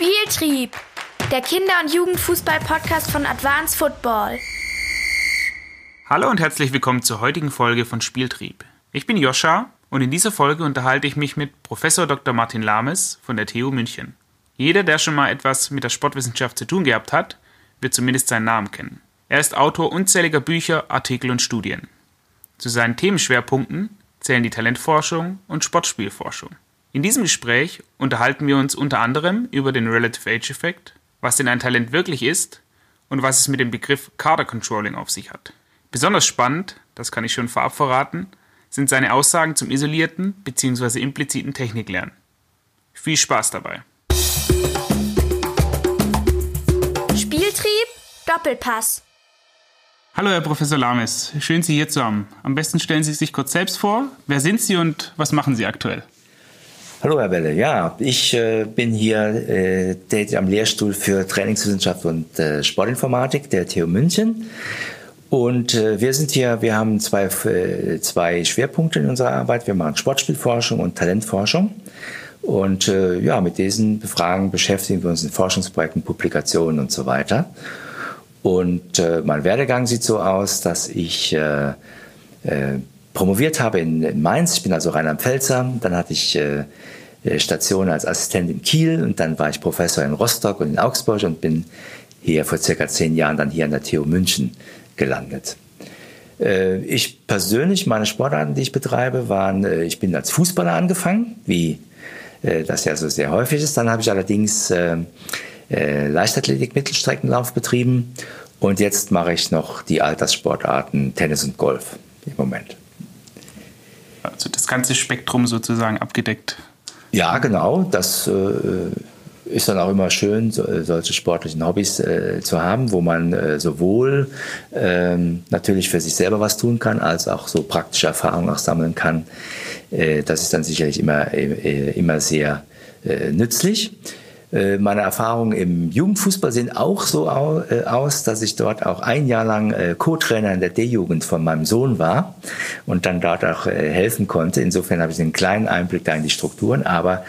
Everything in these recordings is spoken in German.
Spieltrieb, der Kinder- und Jugendfußball-Podcast von Advanced Football. Hallo und herzlich willkommen zur heutigen Folge von Spieltrieb. Ich bin Joscha und in dieser Folge unterhalte ich mich mit Professor Dr. Martin Lames von der TU München. Jeder, der schon mal etwas mit der Sportwissenschaft zu tun gehabt hat, wird zumindest seinen Namen kennen. Er ist Autor unzähliger Bücher, Artikel und Studien. Zu seinen Themenschwerpunkten zählen die Talentforschung und Sportspielforschung. In diesem Gespräch unterhalten wir uns unter anderem über den Relative Age Effekt, was denn ein Talent wirklich ist und was es mit dem Begriff Kader Controlling auf sich hat. Besonders spannend, das kann ich schon vorab verraten, sind seine Aussagen zum isolierten bzw. impliziten Techniklernen. Viel Spaß dabei. Spieltrieb, Doppelpass. Hallo Herr Professor Lames, schön Sie hier zu haben. Am besten stellen Sie sich kurz selbst vor. Wer sind Sie und was machen Sie aktuell? Hallo Herr Welle, ja, ich äh, bin hier äh, tätig am Lehrstuhl für Trainingswissenschaft und äh, Sportinformatik der TU München. Und äh, wir sind hier, wir haben zwei, äh, zwei Schwerpunkte in unserer Arbeit. Wir machen Sportspielforschung und Talentforschung. Und äh, ja, mit diesen Fragen beschäftigen wir uns in Forschungsprojekten, Publikationen und so weiter. Und äh, mein Werdegang sieht so aus, dass ich äh, äh, promoviert habe in, in Mainz. Ich bin also Rheinland-Pfälzer. Dann hatte ich äh, Station als Assistent in Kiel und dann war ich Professor in Rostock und in Augsburg und bin hier vor circa zehn Jahren dann hier an der TU München gelandet. Äh, ich persönlich, meine Sportarten, die ich betreibe, waren, äh, ich bin als Fußballer angefangen, wie das ja so sehr häufig ist. Dann habe ich allerdings Leichtathletik, Mittelstreckenlauf betrieben und jetzt mache ich noch die Alterssportarten Tennis und Golf im Moment. Also das ganze Spektrum sozusagen abgedeckt. Ja, genau. Das äh, ist dann auch immer schön, äh, solche sportlichen Hobbys äh, zu haben, wo man äh, sowohl ähm, natürlich für sich selber was tun kann, als auch so praktische Erfahrungen auch sammeln kann. Äh, das ist dann sicherlich immer, äh, immer sehr nützlich. Äh, meine Erfahrungen im Jugendfußball sehen auch so äh, aus, dass ich dort auch ein Jahr lang äh, Co-Trainer in der D-Jugend von meinem Sohn war und dann dort auch helfen konnte. Insofern habe ich einen kleinen Einblick da in die Strukturen, aber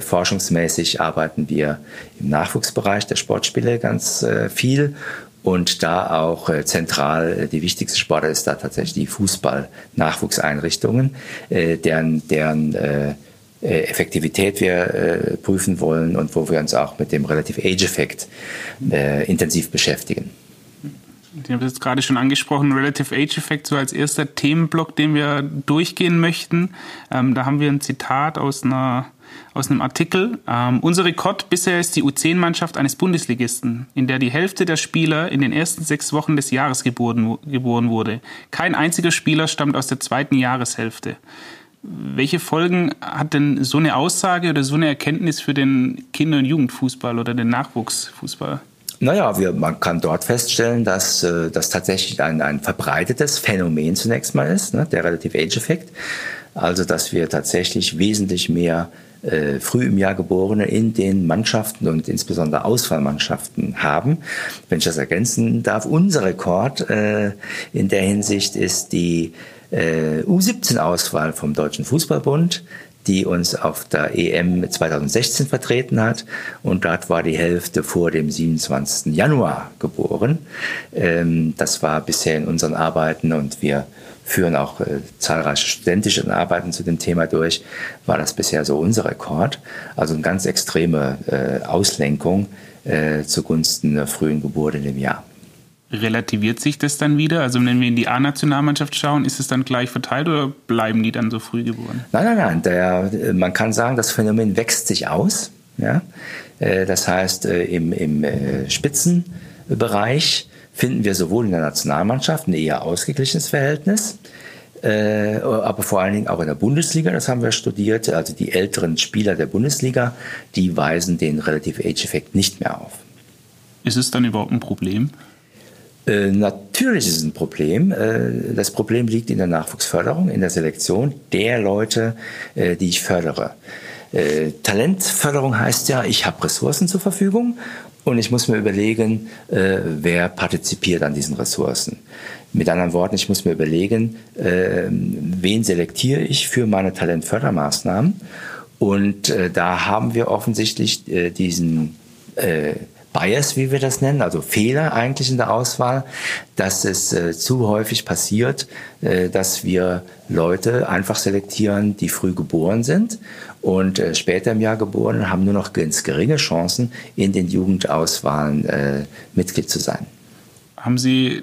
forschungsmäßig arbeiten wir im Nachwuchsbereich der Sportspiele ganz viel und da auch zentral die wichtigste Sportart ist da tatsächlich die Fußball-Nachwuchseinrichtungen, deren, deren Effektivität wir äh, prüfen wollen und wo wir uns auch mit dem Relative Age-Effekt äh, intensiv beschäftigen. Ich habe jetzt gerade schon angesprochen, Relative Age Effekt, so als erster Themenblock, den wir durchgehen möchten. Ähm, da haben wir ein Zitat aus, einer, aus einem Artikel. Ähm, unser Rekord bisher ist die U10-Mannschaft eines Bundesligisten, in der die Hälfte der Spieler in den ersten sechs Wochen des Jahres geboren, geboren wurde. Kein einziger Spieler stammt aus der zweiten Jahreshälfte. Welche Folgen hat denn so eine Aussage oder so eine Erkenntnis für den Kinder- und Jugendfußball oder den Nachwuchsfußball? Naja, wir, man kann dort feststellen, dass äh, das tatsächlich ein, ein verbreitetes Phänomen zunächst mal ist, ne, der Relative Age-Effekt. Also, dass wir tatsächlich wesentlich mehr äh, früh im Jahr Geborene in den Mannschaften und insbesondere Auswahlmannschaften haben. Wenn ich das ergänzen darf, unser Rekord äh, in der Hinsicht ist die äh, U17-Auswahl vom Deutschen Fußballbund, die uns auf der EM 2016 vertreten hat. Und dort war die Hälfte vor dem 27. Januar geboren. Ähm, das war bisher in unseren Arbeiten und wir führen auch äh, zahlreiche studentische Arbeiten zu dem Thema durch, war das bisher so unser Rekord. Also eine ganz extreme äh, Auslenkung äh, zugunsten der frühen Geburt in dem Jahr relativiert sich das dann wieder? Also wenn wir in die A-Nationalmannschaft schauen, ist es dann gleich verteilt oder bleiben die dann so früh geboren? Nein, nein, nein. Der, man kann sagen, das Phänomen wächst sich aus. Ja? Äh, das heißt, äh, im, im äh, Spitzenbereich finden wir sowohl in der Nationalmannschaft ein eher ausgeglichenes Verhältnis, aber vor allen Dingen auch in der Bundesliga, das haben wir studiert, also die älteren Spieler der Bundesliga, die weisen den Relative Age-Effekt nicht mehr auf. Ist es dann überhaupt ein Problem? Äh, natürlich ist es ein Problem. Äh, das Problem liegt in der Nachwuchsförderung, in der Selektion der Leute, äh, die ich fördere. Talentförderung heißt ja, ich habe Ressourcen zur Verfügung und ich muss mir überlegen, wer partizipiert an diesen Ressourcen. Mit anderen Worten, ich muss mir überlegen, wen selektiere ich für meine Talentfördermaßnahmen. Und da haben wir offensichtlich diesen äh, Bias, wie wir das nennen, also Fehler eigentlich in der Auswahl, dass es äh, zu häufig passiert, äh, dass wir Leute einfach selektieren, die früh geboren sind und äh, später im Jahr geboren haben nur noch ganz geringe Chancen, in den Jugendauswahlen äh, Mitglied zu sein. Haben Sie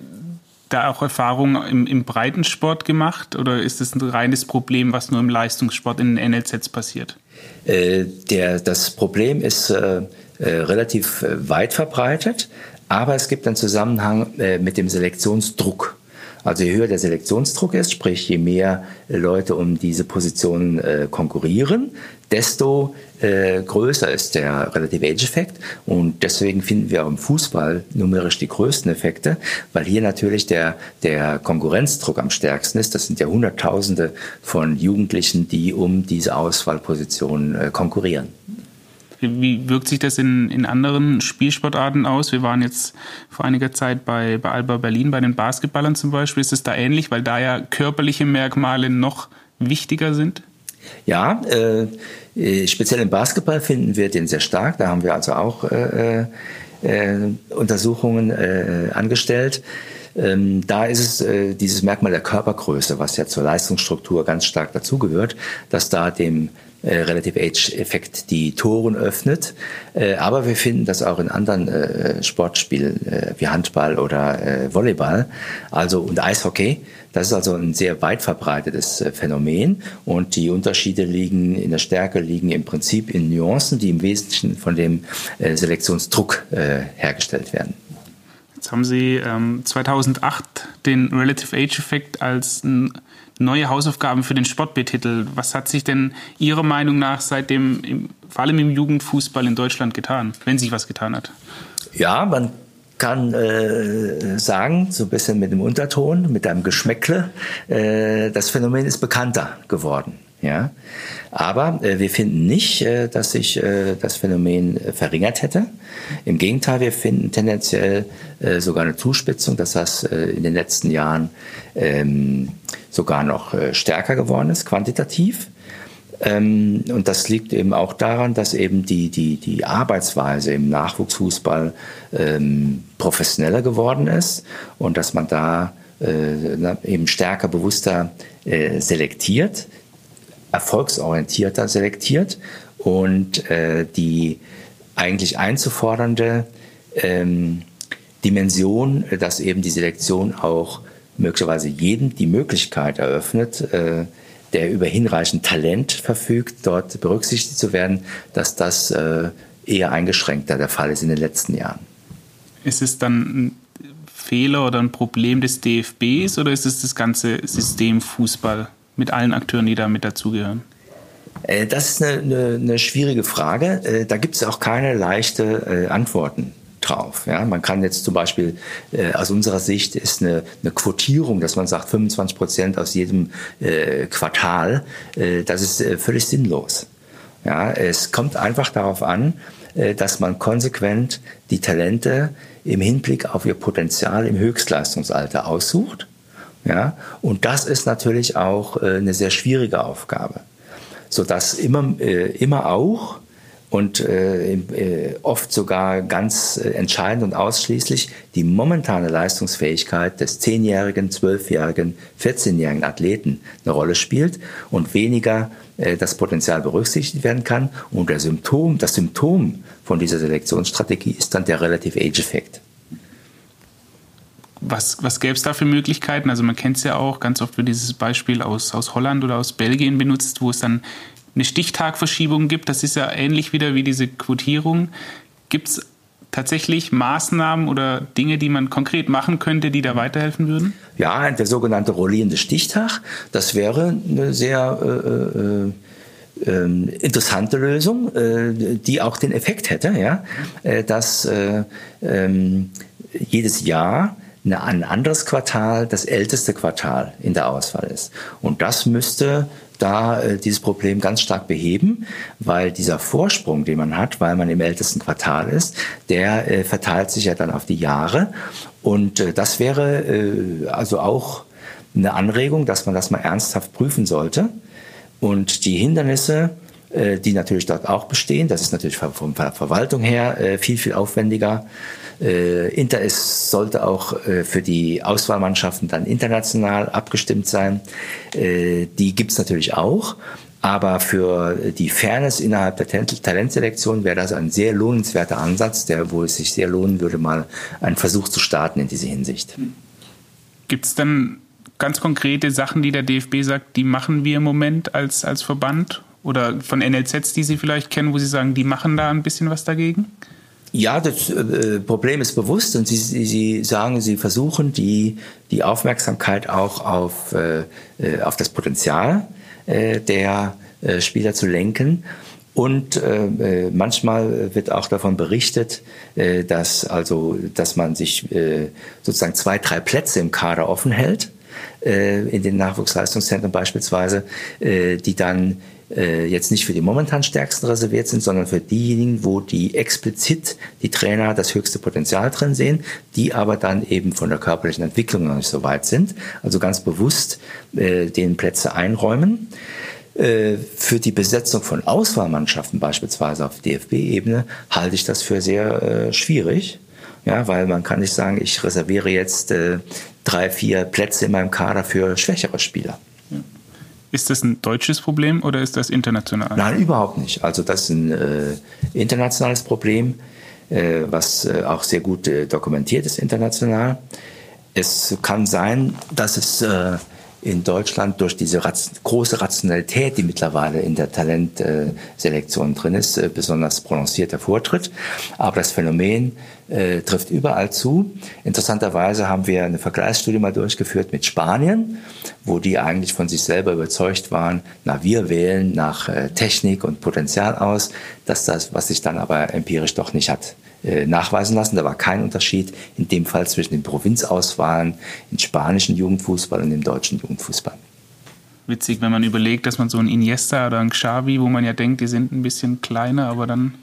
da auch Erfahrungen im, im Breitensport gemacht oder ist es ein reines Problem, was nur im Leistungssport in den NLZs passiert? Äh, der, das Problem ist äh, äh, relativ äh, weit verbreitet, aber es gibt einen Zusammenhang äh, mit dem Selektionsdruck. Also je höher der Selektionsdruck ist, sprich je mehr Leute um diese Position äh, konkurrieren, desto äh, größer ist der Relative Age Effekt und deswegen finden wir auch im Fußball numerisch die größten Effekte, weil hier natürlich der, der Konkurrenzdruck am stärksten ist. Das sind ja Hunderttausende von Jugendlichen, die um diese Auswahlposition äh, konkurrieren. Wie wirkt sich das in, in anderen Spielsportarten aus? Wir waren jetzt vor einiger Zeit bei, bei Alba Berlin, bei den Basketballern zum Beispiel. Ist es da ähnlich, weil da ja körperliche Merkmale noch wichtiger sind? Ja, äh, äh speziell im Basketball finden wir den sehr stark. Da haben wir also auch äh, äh, Untersuchungen äh, angestellt. Ähm, da ist es äh, dieses Merkmal der Körpergröße, was ja zur Leistungsstruktur ganz stark dazugehört, dass da dem äh, Relative Age-Effekt die Toren öffnet. Äh, aber wir finden das auch in anderen äh, Sportspielen äh, wie Handball oder äh, Volleyball, also und Eishockey. Das ist also ein sehr weit verbreitetes äh, Phänomen und die Unterschiede liegen in der Stärke liegen im Prinzip in Nuancen, die im Wesentlichen von dem Selektionsdruck hergestellt werden. Jetzt haben Sie ähm, 2008 den Relative Age Effekt als ein neue Hausaufgaben für den Sport betitelt. Was hat sich denn Ihrer Meinung nach seitdem, vor allem im Jugendfußball in Deutschland getan, wenn sich was getan hat? Ja, man kann äh, sagen, so ein bisschen mit dem Unterton, mit einem Geschmäckle, äh, das Phänomen ist bekannter geworden. Ja, aber äh, wir finden nicht, äh, dass sich äh, das Phänomen äh, verringert hätte. Im Gegenteil, wir finden tendenziell äh, sogar eine Zuspitzung, dass das äh, in den letzten Jahren ähm, sogar noch stärker geworden ist, quantitativ. Ähm, und das liegt eben auch daran, dass eben die, die, die Arbeitsweise im Nachwuchsfußball ähm, professioneller geworden ist und dass man da eben stärker, bewusster selektiert erfolgsorientierter selektiert und äh, die eigentlich einzufordernde ähm, Dimension, dass eben die Selektion auch möglicherweise jedem die Möglichkeit eröffnet, äh, der über hinreichend Talent verfügt, dort berücksichtigt zu werden, dass das äh, eher eingeschränkter der Fall ist in den letzten Jahren. Ist es dann ein Fehler oder ein Problem des DFBs oder ist es das ganze System Fußball? Mit allen Akteuren, die da mit dazugehören? Äh, das ist eine, eine, eine schwierige Frage. Äh, da gibt es auch keine leichte äh, Antworten drauf. Ja, man kann jetzt zum Beispiel aus unserer Sicht ist eine, eine Quotierung, dass man sagt 25 Prozent aus jedem Quartal, das ist völlig sinnlos. Ja, es kommt einfach darauf an, dass man konsequent die Talente im Hinblick auf ihr Potenzial im Höchstleistungsalter aussucht ja? Und das ist natürlich auch äh, eine sehr schwierige Aufgabe, sodass immer, äh, immer auch und äh, oft sogar ganz entscheidend und ausschließlich die momentane Leistungsfähigkeit des 10-jährigen, 12-jährigen, 14-jährigen Athleten eine Rolle spielt und weniger das Potenzial berücksichtigt werden kann. Und der Symptom, das Symptom von dieser Selektionsstrategie ist dann der Relative Age Effekt was, was gäbe es da für Möglichkeiten? Also man kennt es ja auch, ganz oft wird dieses Beispiel aus, aus Holland oder aus Belgien benutzt, wo es dann eine Stichtagverschiebung gibt. Das ist ja ähnlich wieder wie diese Quotierung. Gibt es tatsächlich Maßnahmen oder Dinge, die man konkret machen könnte, die da weiterhelfen würden? Ja, der sogenannte rollierende Stichtag, das wäre eine sehr äh, äh, ähm, interessante Lösung, äh, die auch den Effekt hätte, ja, äh, dass äh, ähm, jedes Jahr ein anderes Quartal das älteste Quartal in der Auswahl ist. Und das müsste da äh, dieses Problem ganz stark beheben, weil dieser Vorsprung, den man hat, weil man im ältesten Quartal ist, der äh, verteilt sich ja dann auf die Jahre. Und äh, das wäre äh, also auch eine Anregung, dass man das mal ernsthaft prüfen sollte und die Hindernisse die natürlich dort auch bestehen. Das ist natürlich von der Verwaltung her äh, viel, viel aufwendiger. Äh, Inter ist, sollte auch äh, für die Auswahlmannschaften dann international abgestimmt sein. Äh, die gibt's natürlich auch. Aber für die Fairness innerhalb der Talentselektion wäre das ein sehr lohnenswerter Ansatz, der, wo es sich sehr lohnen würde, mal einen Versuch zu starten in diese Hinsicht. Gibt es denn ganz konkrete Sachen, die der DFB sagt, die machen wir im Moment als, als Verband? Oder von NLZs, die Sie vielleicht kennen, wo Sie sagen, die machen da ein bisschen was dagegen? Ja, das äh, Problem ist bewusst und Sie, Sie, sagen, Sie versuchen die, die Aufmerksamkeit auch auf, äh, äh auf das Potenzial der Spieler zu lenken. Und äh, manchmal wird auch davon berichtet, äh, dass also, dass man sich äh, sozusagen zwei, drei Plätze im Kader offen hält, in den Nachwuchsleistungszentren beispielsweise, die dann äh, jetzt nicht für die momentan stärksten reserviert sind, sondern für diejenigen, wo die explizit die Trainer das höchste Potenzial drin sehen, die aber dann eben von der körperlichen Entwicklung noch nicht so weit sind. Also ganz bewusst äh, den Plätze einräumen. Äh, für die Besetzung von Auswahlmannschaften beispielsweise auf DFB-Ebene halte ich das für sehr äh, schwierig. Ja, weil man kann nicht sagen, ich reserviere jetzt äh, drei, vier Plätze in meinem Kader für schwächere Spieler. Ist das ein deutsches Problem oder ist das international? Nein, überhaupt nicht. Also das ist ein äh, internationales Problem, äh, was äh, auch sehr gut äh, dokumentiert ist international. Es kann sein, dass es äh, in Deutschland durch diese große Rationalität, die mittlerweile in der Talentselektion drin ist, äh, besonders prononciert hervortritt. Aber das Phänomen äh, trifft überall zu. Interessanterweise haben wir eine Vergleichsstudie mal durchgeführt mit Spanien, wo die eigentlich von sich selber überzeugt waren, na, wir wählen nach äh, Technik und Potenzial aus, dass das, was sich dann aber empirisch doch nicht hat nachweisen lassen. Da war kein Unterschied in dem Fall zwischen den Provinzauswahlen im spanischen Jugendfußball und im deutschen Jugendfußball. Witzig, wenn man überlegt, dass man so ein Iniesta oder ein Xavi, wo man ja denkt, die sind ein bisschen kleiner, aber dann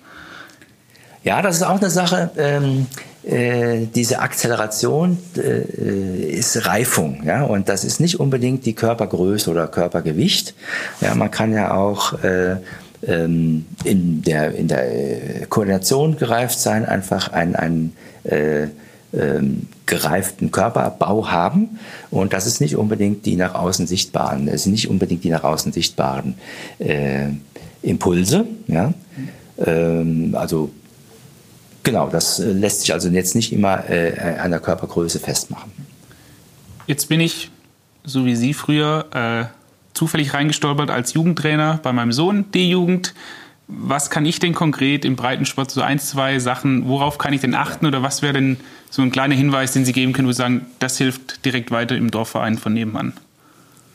ja, das ist auch eine Sache. Ähm, äh, diese Akzeleration äh, ist Reifung, ja, und das ist nicht unbedingt die Körpergröße oder Körpergewicht. Ja, man kann ja auch äh, ähm, in der in der Koordination gereift sein, einfach ein, ein äh, ähm, gereiften Körperbau haben. Und das ist nicht unbedingt die nach außen sichtbaren, das sind nicht unbedingt die nach außen sichtbaren äh, Impulse. Ja? Ähm, also Genau, das äh, lässt sich also jetzt nicht immer äh, an der Körpergröße festmachen. Jetzt bin ich, so wie Sie früher, äh, zufällig reingestolpert als Jugendtrainer bei meinem Sohn, D-Jugend. Was kann ich denn konkret im Breitensport, so ein, zwei Sachen, worauf kann ich denn achten oder was wäre denn so ein kleiner Hinweis, den Sie geben können, wo Sie sagen, das hilft direkt weiter im Dorfverein von nebenan?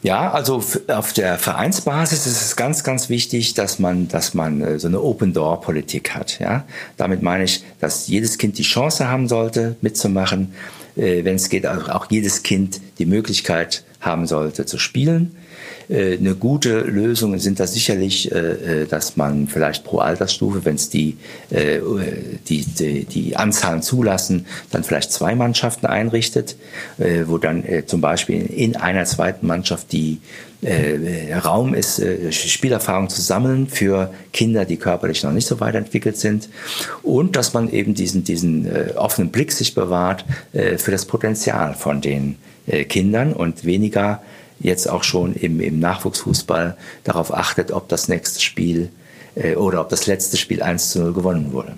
Ja, also auf der Vereinsbasis ist es ganz, ganz wichtig, dass man, dass man äh, so eine Open-Door-Politik hat. Ja, damit meine ich, dass jedes Kind die Chance haben sollte, mitzumachen. Äh, Wenn es geht, auch jedes Kind die Möglichkeit haben sollte zu spielen. Äh, eine gute Lösung. Sind da sicherlich, äh, äh, dass man vielleicht pro Altersstufe, wenn es die, die, die, die Anzahlen zulassen, dann vielleicht zwei Mannschaften einrichtet, wo dann zum Beispiel in einer zweiten Mannschaft die Raum ist, Spielerfahrung zu sammeln für Kinder, die körperlich noch nicht so weit entwickelt sind. Und dass man eben diesen, diesen offenen Blick sich bewahrt für das Potenzial von den Kindern und weniger jetzt auch schon im, im Nachwuchsfußball darauf achtet, ob das nächste Spiel äh, oder ob das letzte Spiel 1 zu 0 gewonnen wurde.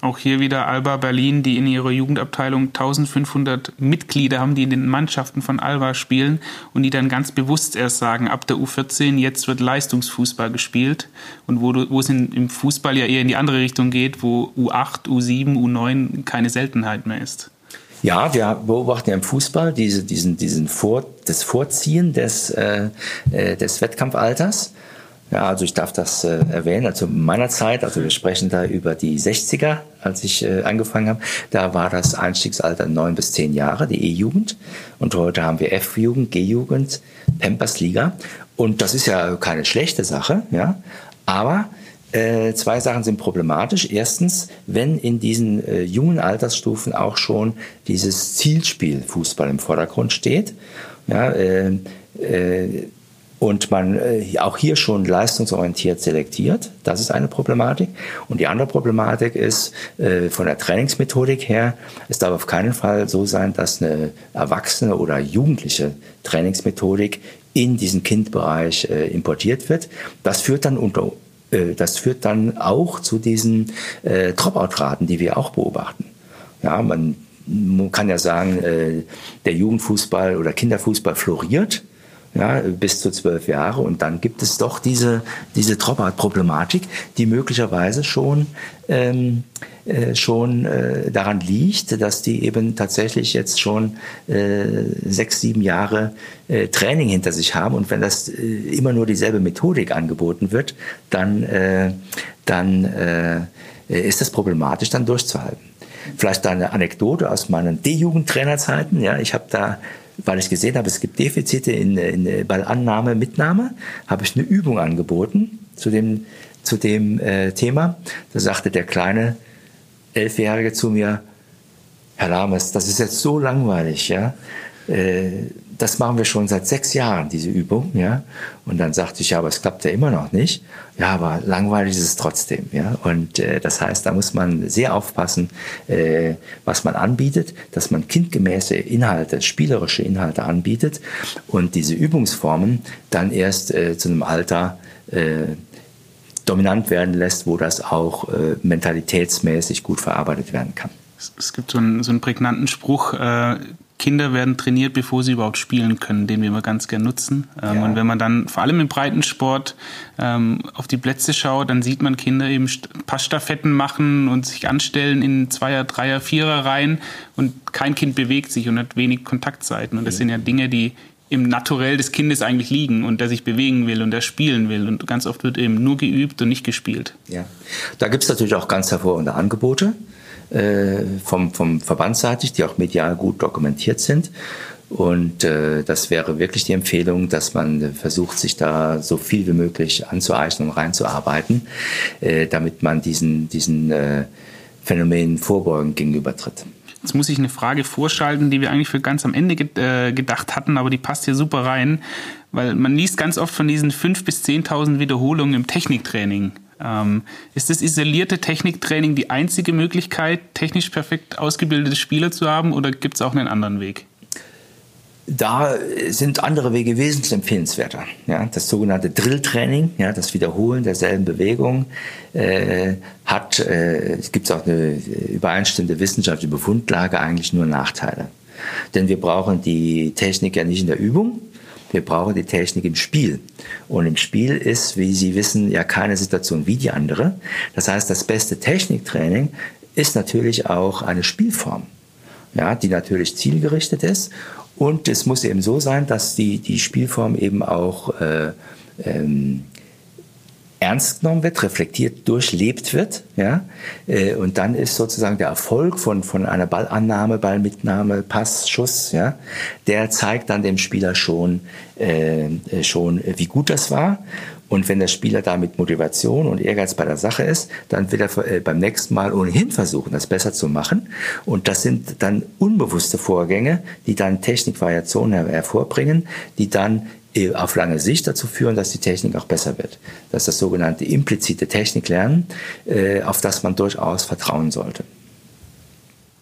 Auch hier wieder Alba Berlin, die in ihrer Jugendabteilung 1500 Mitglieder haben, die in den Mannschaften von Alba spielen und die dann ganz bewusst erst sagen, ab der U14 jetzt wird Leistungsfußball gespielt und wo, du, wo es in, im Fußball ja eher in die andere Richtung geht, wo U8, U7, U9 keine Seltenheit mehr ist. Ja, wir beobachten ja im Fußball diese, diesen, diesen Vor, das Vorziehen des, äh, äh, des Wettkampfalters. Ja, also ich darf das äh, erwähnen. Also in meiner Zeit, also wir sprechen da über die 60er, als ich äh, angefangen habe, da war das Einstiegsalter neun bis zehn Jahre, die E-Jugend. Und heute haben wir F-Jugend, G-Jugend, Pampers-Liga. Und das ist ja keine schlechte Sache, ja. Aber äh, zwei Sachen sind problematisch. Erstens, wenn in diesen äh, jungen Altersstufen auch schon dieses Zielspiel Fußball im Vordergrund steht, ja, äh, äh und man äh, auch hier schon leistungsorientiert selektiert. Das ist eine Problematik. Und die andere Problematik ist, äh, von der Trainingsmethodik her, es darf auf keinen Fall so sein, dass eine erwachsene oder jugendliche Trainingsmethodik in diesen Kindbereich äh, importiert wird. Das führt dann unter das führt dann auch zu diesen äh, Dropout-Raten, die wir auch beobachten. Ja, man, man kann ja sagen, äh, der Jugendfußball oder Kinderfußball floriert ja, bis zu zwölf Jahre. Und dann gibt es doch diese, diese Dropout-Problematik, die möglicherweise schon, ähm, äh, schon äh, daran liegt, dass die eben tatsächlich jetzt schon äh, sechs, sieben Jahre äh, Training hinter sich haben. Und wenn das äh, immer nur dieselbe Methodik angeboten wird, dann, äh, dann ist das problematisch, dann durchzuhalten. Vielleicht eine Anekdote aus meinen D-Jugendtrainerzeiten. Ja, ich habe da weil ich gesehen habe, es gibt Defizite in, in Ballannahme, Mitnahme, habe ich eine Übung angeboten zu dem, zu dem äh, Thema. Da sagte der kleine Elfjährige zu mir, Herr Lames, das ist jetzt so langweilig, ja. Äh, das machen wir schon seit sechs Jahren, diese Übung, ja. Und dann sagte ich, ja, aber es klappt ja immer noch nicht. Ja, aber langweilig ist es trotzdem, ja. Und äh, das heißt, da muss man sehr aufpassen, äh, was man anbietet, dass man kindgemäße Inhalte, spielerische Inhalte anbietet und diese Übungsformen dann erst äh, zu einem Alter äh, dominant werden lässt, wo das auch äh, mentalitätsmäßig gut verarbeitet werden kann. Es gibt so einen, so einen prägnanten Spruch, äh, Kinder werden trainiert, bevor sie überhaupt spielen können, den wir immer ganz gern nutzen. Ähm, ja. Und wenn man dann vor allem im Breitensport ähm, auf die Plätze schaut, dann sieht man Kinder eben Passstaffetten machen und sich anstellen in Zweier-, Dreier-, Vierer-Reihen und kein Kind bewegt sich und hat wenig Kontaktzeiten. Und das ja. sind ja Dinge, die im Naturell des Kindes eigentlich liegen und der sich bewegen will und der spielen will. Und ganz oft wird eben nur geübt und nicht gespielt. Ja, da gibt es natürlich auch ganz hervorragende Angebote äh, vom, vom Verbandsseitig, die auch medial gut dokumentiert sind. Und äh, das wäre wirklich die Empfehlung, dass man versucht, sich da so viel wie möglich anzueignen und reinzuarbeiten, äh, damit man diesen, diesen äh, Phänomenen vorbeugend gegenübertritt. Jetzt muss ich eine Frage vorschalten, die wir eigentlich für ganz am Ende äh, gedacht hatten, aber die passt hier super rein, weil man liest ganz oft von diesen 5.000 bis 10.000 Wiederholungen im Techniktraining. Ähm, ist das isolierte Techniktraining die einzige Möglichkeit, technisch perfekt ausgebildete Spieler zu haben oder gibt es auch einen anderen Weg? Da sind andere Wege wesentlich empfehlenswerter. Ja, das sogenannte Drilltraining, ja, das Wiederholen derselben Bewegung, äh, hat, äh, es gibt auch eine übereinstimmende wissenschaftliche Befundlage, eigentlich nur Nachteile. Denn wir brauchen die Technik ja nicht in der Übung, wir brauchen die Technik im Spiel. Und im Spiel ist, wie Sie wissen, ja keine Situation wie die andere. Das heißt, das beste Techniktraining ist natürlich auch eine Spielform, ja, die natürlich zielgerichtet ist. Und es muss eben so sein, dass die, die Spielform eben auch äh, ähm, ernst genommen wird, reflektiert, durchlebt wird, ja, äh, und dann ist sozusagen der Erfolg von, von einer Ballannahme, Ballmitnahme, Pass, Schuss, ja, der zeigt dann dem Spieler schon, äh, schon, wie gut das war. Und wenn der Spieler da mit Motivation und Ehrgeiz bei der Sache ist, dann wird er äh, beim nächsten Mal ohnehin versuchen, das besser zu machen. Und das sind dann unbewusste Vorgänge, die dann Technikvariationen hervorbringen, die dann äh, auf lange Sicht dazu führen, dass die Technik auch besser wird. Das ist das sogenannte implizite Techniklernen, äh, auf das man durchaus vertrauen sollte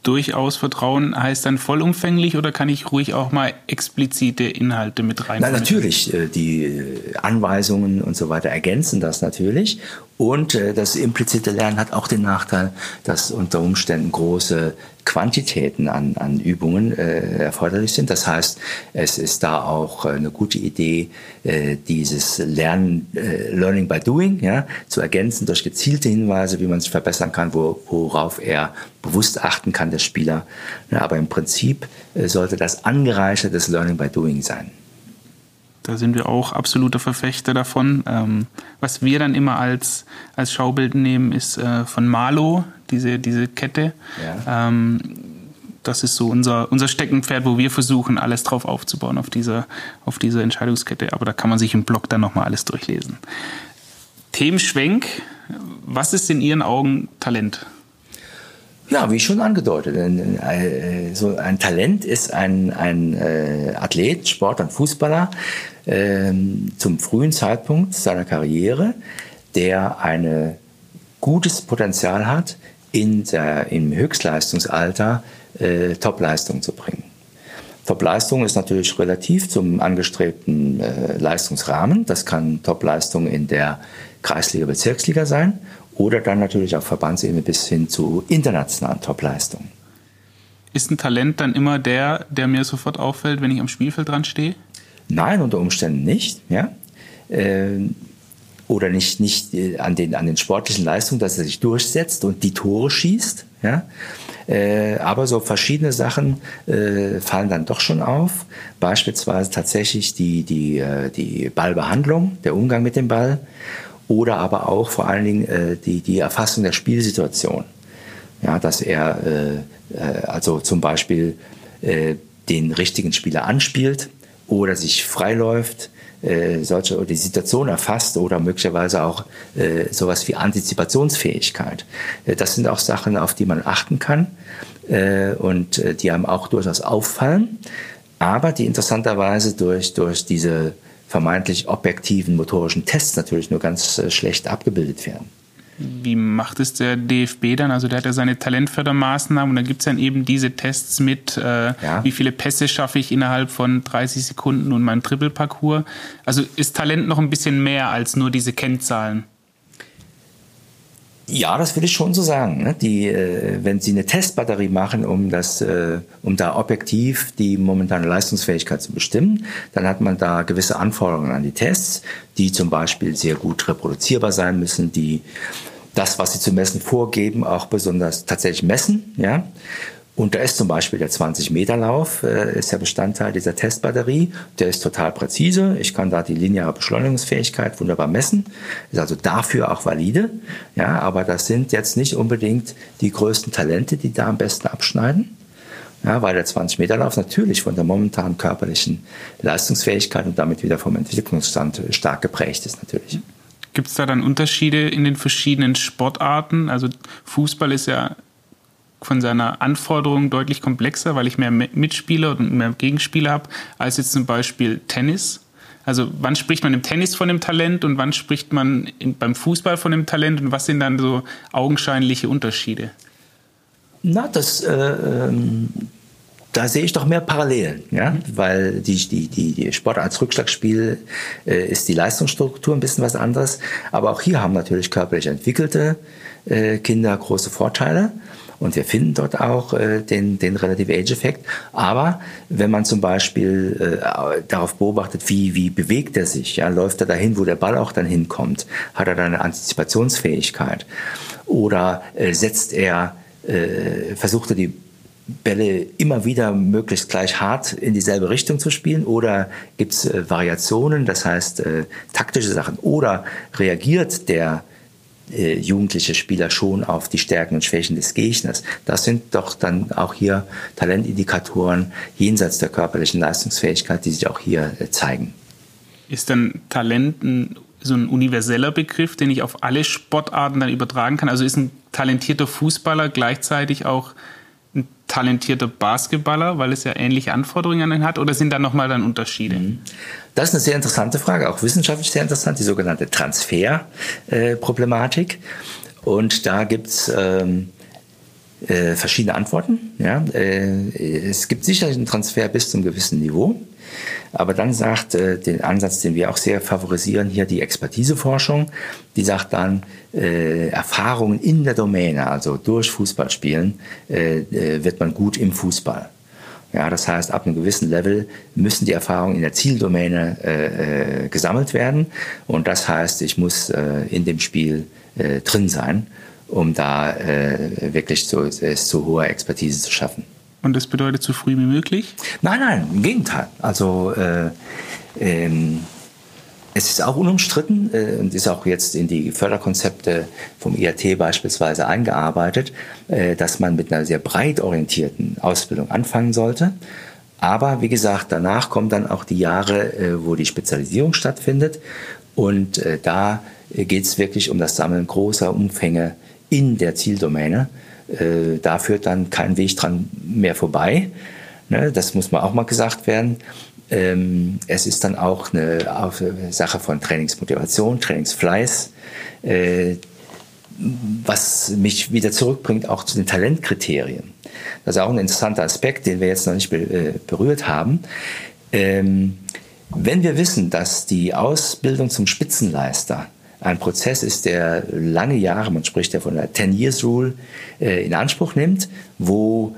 durchaus Vertrauen heißt dann vollumfänglich oder kann ich ruhig auch mal explizite Inhalte mit rein? Na, natürlich, äh, die äh, Anweisungen und so weiter ergänzen das natürlich. Und äh, das implizite Lernen hat auch den Nachteil, dass unter Umständen große Quantitäten an, an Übungen äh, erforderlich sind. Das heißt, es ist da auch eine gute Idee, äh, dieses Lernen, äh, Learning by Doing, ja, zu ergänzen durch gezielte Hinweise, wie man sich verbessern kann, wo, worauf er bewusst achten kann, der Spieler. Ja, aber im Prinzip äh, sollte das angereichertes Learning by Doing sein. Da sind wir auch absoluter Verfechter davon. Ähm, was wir dann immer als, als Schaubild nehmen, ist äh, von Malo, diese, diese Kette. Ja. Ähm, das ist so unser, unser Steckenpferd, wo wir versuchen, alles drauf aufzubauen, auf dieser, auf dieser Entscheidungskette. Aber da kann man sich im Blog dann nochmal alles durchlesen. Themenschwenk. Was ist in Ihren Augen Talent? Ja, wie schon angedeutet, äh, so ein Talent ist ein, ein äh, Athlet, Sportler, ein Fußballer, zum frühen Zeitpunkt seiner Karriere, der ein gutes Potenzial hat, in der, im Höchstleistungsalter äh, Topleistung zu bringen. Topleistung ist natürlich relativ zum angestrebten äh, Leistungsrahmen. Das kann Topleistung in der Kreisliga, Bezirksliga sein oder dann natürlich auf Verbandsebene bis hin zu internationalen Topleistungen. Ist ein Talent dann immer der, der mir sofort auffällt, wenn ich am Spielfeld dran stehe? Nein, unter Umständen nicht. Ja? Äh, oder nicht, nicht äh, an, den, an den sportlichen Leistungen, dass er sich durchsetzt und die Tore schießt. Ja? Äh, aber so verschiedene Sachen äh, fallen dann doch schon auf. Beispielsweise tatsächlich die, die, die Ballbehandlung, der Umgang mit dem Ball oder aber auch vor allen Dingen die, die Erfassung der Spielsituation. Ja, dass er also zum Beispiel den richtigen Spieler anspielt oder sich freiläuft, äh, solche oder die Situation erfasst oder möglicherweise auch äh, sowas wie Antizipationsfähigkeit. Äh, das sind auch Sachen, auf die man achten kann äh, und äh, die einem auch durchaus auffallen, aber die interessanterweise durch, durch diese vermeintlich objektiven motorischen Tests natürlich nur ganz äh, schlecht abgebildet werden. Wie macht es der DFB dann? Also der hat ja seine Talentfördermaßnahmen und da gibt es dann eben diese Tests mit, äh, ja. wie viele Pässe schaffe ich innerhalb von 30 Sekunden und mein Triple-Parcours. Also ist Talent noch ein bisschen mehr als nur diese Kennzahlen? Ja, das würde ich schon so sagen. Ne? Die, äh, wenn Sie eine Testbatterie machen, um das, äh, um da objektiv die momentane Leistungsfähigkeit zu bestimmen, dann hat man da gewisse Anforderungen an die Tests, die zum Beispiel sehr gut reproduzierbar sein müssen, die das, was sie zu messen vorgeben, auch besonders tatsächlich messen. Ja? Und da ist zum Beispiel der 20-Meter-Lauf, äh, ist ja Bestandteil dieser Testbatterie. Der ist total präzise. Ich kann da die lineare Beschleunigungsfähigkeit wunderbar messen. Ist also dafür auch valide. Ja, aber das sind jetzt nicht unbedingt die größten Talente, die da am besten abschneiden. Ja, weil der 20-Meter-Lauf natürlich von der momentanen körperlichen Leistungsfähigkeit und damit wieder vom Entwicklungsstand stark geprägt ist natürlich. Gibt es da dann Unterschiede in den verschiedenen Sportarten? Also Fußball ist ja von seiner Anforderung deutlich komplexer, weil ich mehr Mitspieler und mehr Gegenspieler habe, als jetzt zum Beispiel Tennis. Also wann spricht man im Tennis von dem Talent und wann spricht man in, beim Fußball von dem Talent und was sind dann so augenscheinliche Unterschiede? Na, das, äh, ähm, da sehe ich doch mehr Parallelen, ja, mhm. weil die, die, die, die Sport als Rückschlagspiel äh, ist die Leistungsstruktur ein bisschen was anderes, aber auch hier haben natürlich körperlich entwickelte äh, Kinder große Vorteile. Und wir finden dort auch äh, den, den Relative Age-Effekt. Aber wenn man zum Beispiel äh, darauf beobachtet, wie, wie bewegt er sich, ja, läuft er dahin, wo der Ball auch dann hinkommt, hat er dann eine Antizipationsfähigkeit? Oder äh, setzt er, äh, versucht er die Bälle immer wieder möglichst gleich hart in dieselbe Richtung zu spielen? Oder gibt es äh, Variationen, das heißt äh, taktische Sachen? Oder reagiert der äh, jugendliche Spieler schon auf die Stärken und Schwächen des Gegners. Das sind doch dann auch hier Talentindikatoren jenseits der körperlichen Leistungsfähigkeit, die sich auch hier äh, zeigen. Ist dann Talent ein, so ein universeller Begriff, den ich auf alle Sportarten dann übertragen kann? Also ist ein talentierter Fußballer gleichzeitig auch talentierter Basketballer, weil es ja ähnliche Anforderungen an ihn hat, oder sind da nochmal dann Unterschiede? Mhm. Das ist eine sehr interessante Frage, auch wissenschaftlich sehr interessant, die sogenannte Transferproblematik. Und da gibt's ähm, äh, verschiedene Antworten. Ja? Äh, es gibt sicherlich einen Transfer bis zum gewissen Niveau. Aber dann sagt äh, den Ansatz, den wir auch sehr favorisieren, hier die Expertiseforschung, die sagt dann, äh, Erfahrungen in der Domäne, also durch Fußballspielen, äh, äh, wird man gut im Fußball. Ja, das heißt, ab einem gewissen Level müssen die Erfahrungen in der Zieldomäne äh, äh, gesammelt werden. Und das heißt, ich muss äh, in dem Spiel äh, drin sein, um da wirklich zu, es zu hoher Expertise zu schaffen. Und das bedeutet so früh wie möglich? Nein, nein, im Gegenteil. Also äh, ähm, es ist auch unumstritten äh, und ist auch jetzt in die Förderkonzepte vom IAT beispielsweise eingearbeitet, äh, dass man mit einer sehr breit orientierten Ausbildung anfangen sollte. Aber wie gesagt, danach kommen dann auch die Jahre, äh, wo die Spezialisierung stattfindet. Und äh, da geht es wirklich um das Sammeln großer Umfänge in der Zieldomäne. Äh, da führt dann kein Weg dran mehr vorbei. Ne, das muss mal auch mal gesagt werden. Ähm, es ist dann auch eine Sache von Trainingsmotivation, Trainingsfleiß, äh, was mich wieder zurückbringt auch zu den Talentkriterien. Das ist auch ein interessanter Aspekt, den wir jetzt noch nicht äh, berührt haben. Ähm, wenn wir wissen, dass die Ausbildung zum Spitzenleister ein Prozess ist, der lange Jahre, man spricht ja von der 10-Years-Rule, äh, in Anspruch nimmt, wo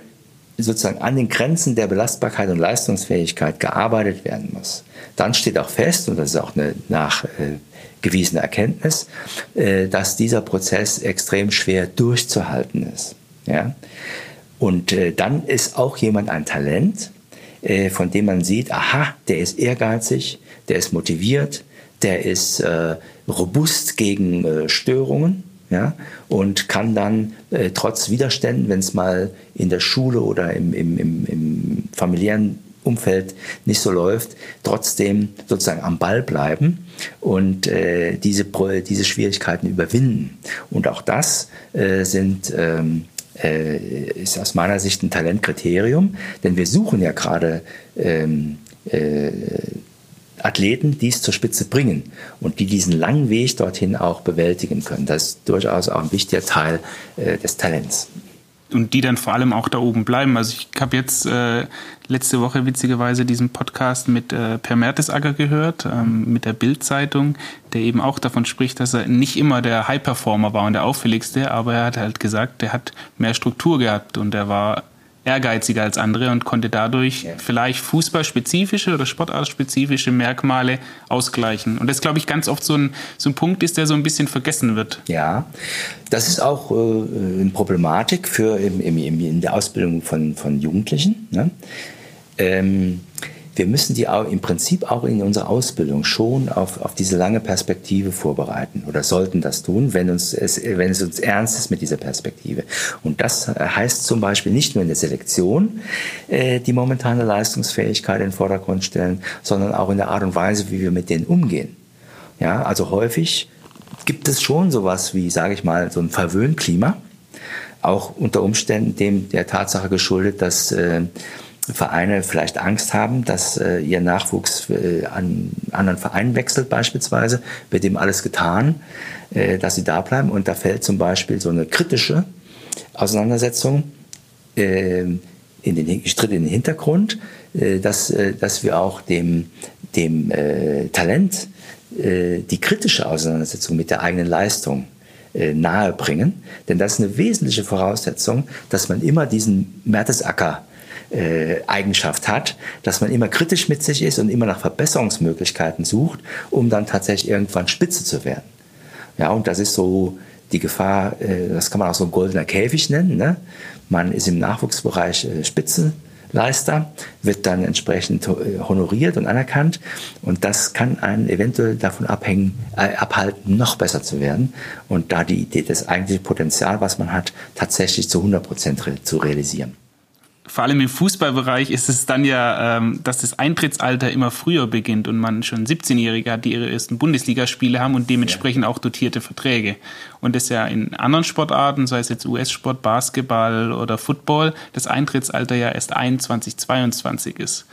sozusagen an den Grenzen der Belastbarkeit und Leistungsfähigkeit gearbeitet werden muss. Dann steht auch fest, und das ist auch eine nachgewiesene Erkenntnis, äh, dass dieser Prozess extrem schwer durchzuhalten ist. Ja? Und äh, dann ist auch jemand ein Talent, von dem man sieht, aha, der ist ehrgeizig, der ist motiviert, der ist robust gegen Störungen ja, und kann dann äh, trotz Widerständen, wenn es mal in der Schule oder im, im, im, im familiären Umfeld nicht so läuft, trotzdem sozusagen am Ball bleiben und äh, diese, diese Schwierigkeiten überwinden. Und auch das äh, sind, ähm, äh, ist aus meiner Sicht ein Talentkriterium, denn wir suchen ja gerade ähm, äh, Athleten, die es zur Spitze bringen und die diesen langen Weg dorthin auch bewältigen können. Das ist durchaus auch ein wichtiger Teil äh, des Talents. Und die dann vor allem auch da oben bleiben. Also ich habe jetzt äh, letzte Woche witzigerweise diesen Podcast mit äh, Per Mertesacker gehört, ähm, mit der Bild-Zeitung, der eben auch davon spricht, dass er nicht immer der High-Performer war und der auffälligste, aber er hat halt gesagt, der hat mehr Struktur gehabt und er war ehrgeiziger als andere und konnte dadurch ja. vielleicht fußballspezifische oder sportartspezifische Merkmale ausgleichen. Und das, glaube ich, ganz oft so ein, so ein Punkt ist, der so ein bisschen vergessen wird. Ja, das ist auch äh, eine Problematik für im, im, in der Ausbildung von, von Jugendlichen. Ne? Ähm, wir müssen die auch im Prinzip auch in unserer Ausbildung schon auf, auf diese lange Perspektive vorbereiten oder sollten das tun, wenn, uns es, wenn es uns ernst ist mit dieser Perspektive. Und das heißt zum Beispiel nicht nur in der Selektion äh, die momentane Leistungsfähigkeit in den Vordergrund stellen, sondern auch in der Art und Weise, wie wir mit denen umgehen. Ja, also häufig gibt es schon sowas wie, sage ich mal, so ein Verwöhnklima, auch unter Umständen dem der Tatsache geschuldet, dass äh, Vereine vielleicht Angst haben, dass äh, ihr Nachwuchs äh, an anderen Vereinen wechselt beispielsweise, wird dem alles getan, äh, dass sie da bleiben. Und da fällt zum Beispiel so eine kritische Auseinandersetzung äh, in den, Schritt in den Hintergrund, äh, dass, äh, dass wir auch dem, dem Talent die kritische Auseinandersetzung mit der eigenen Leistung äh, nahe bringen. Denn das ist eine wesentliche Voraussetzung, dass man immer diesen Mertesacker äh, Eigenschaft hat, dass man immer kritisch mit sich ist und immer nach Verbesserungsmöglichkeiten sucht, um dann tatsächlich irgendwann Spitze zu werden. Ja, und das ist so die Gefahr, äh, das kann man auch so ein goldener Käfig nennen. Ne? Man ist im Nachwuchsbereich äh, Spitzenleister, wird dann entsprechend äh, honoriert und anerkannt und das kann einen eventuell davon abhängen, äh, abhalten, noch besser zu werden und da die Idee, das eigentliche Potenzial, was man hat, tatsächlich zu 100 Prozent zu realisieren vor allem im Fußballbereich ist es dann ja, ähm, dass das Eintrittsalter immer früher beginnt und man schon 17-Jährige hat, die ihre ersten Bundesligaspiele haben und dementsprechend ja. auch dotierte Verträge. Und das ja in anderen Sportarten, sei es jetzt US-Sport, Basketball oder Football, das Eintrittsalter ja erst 21, 22 ist.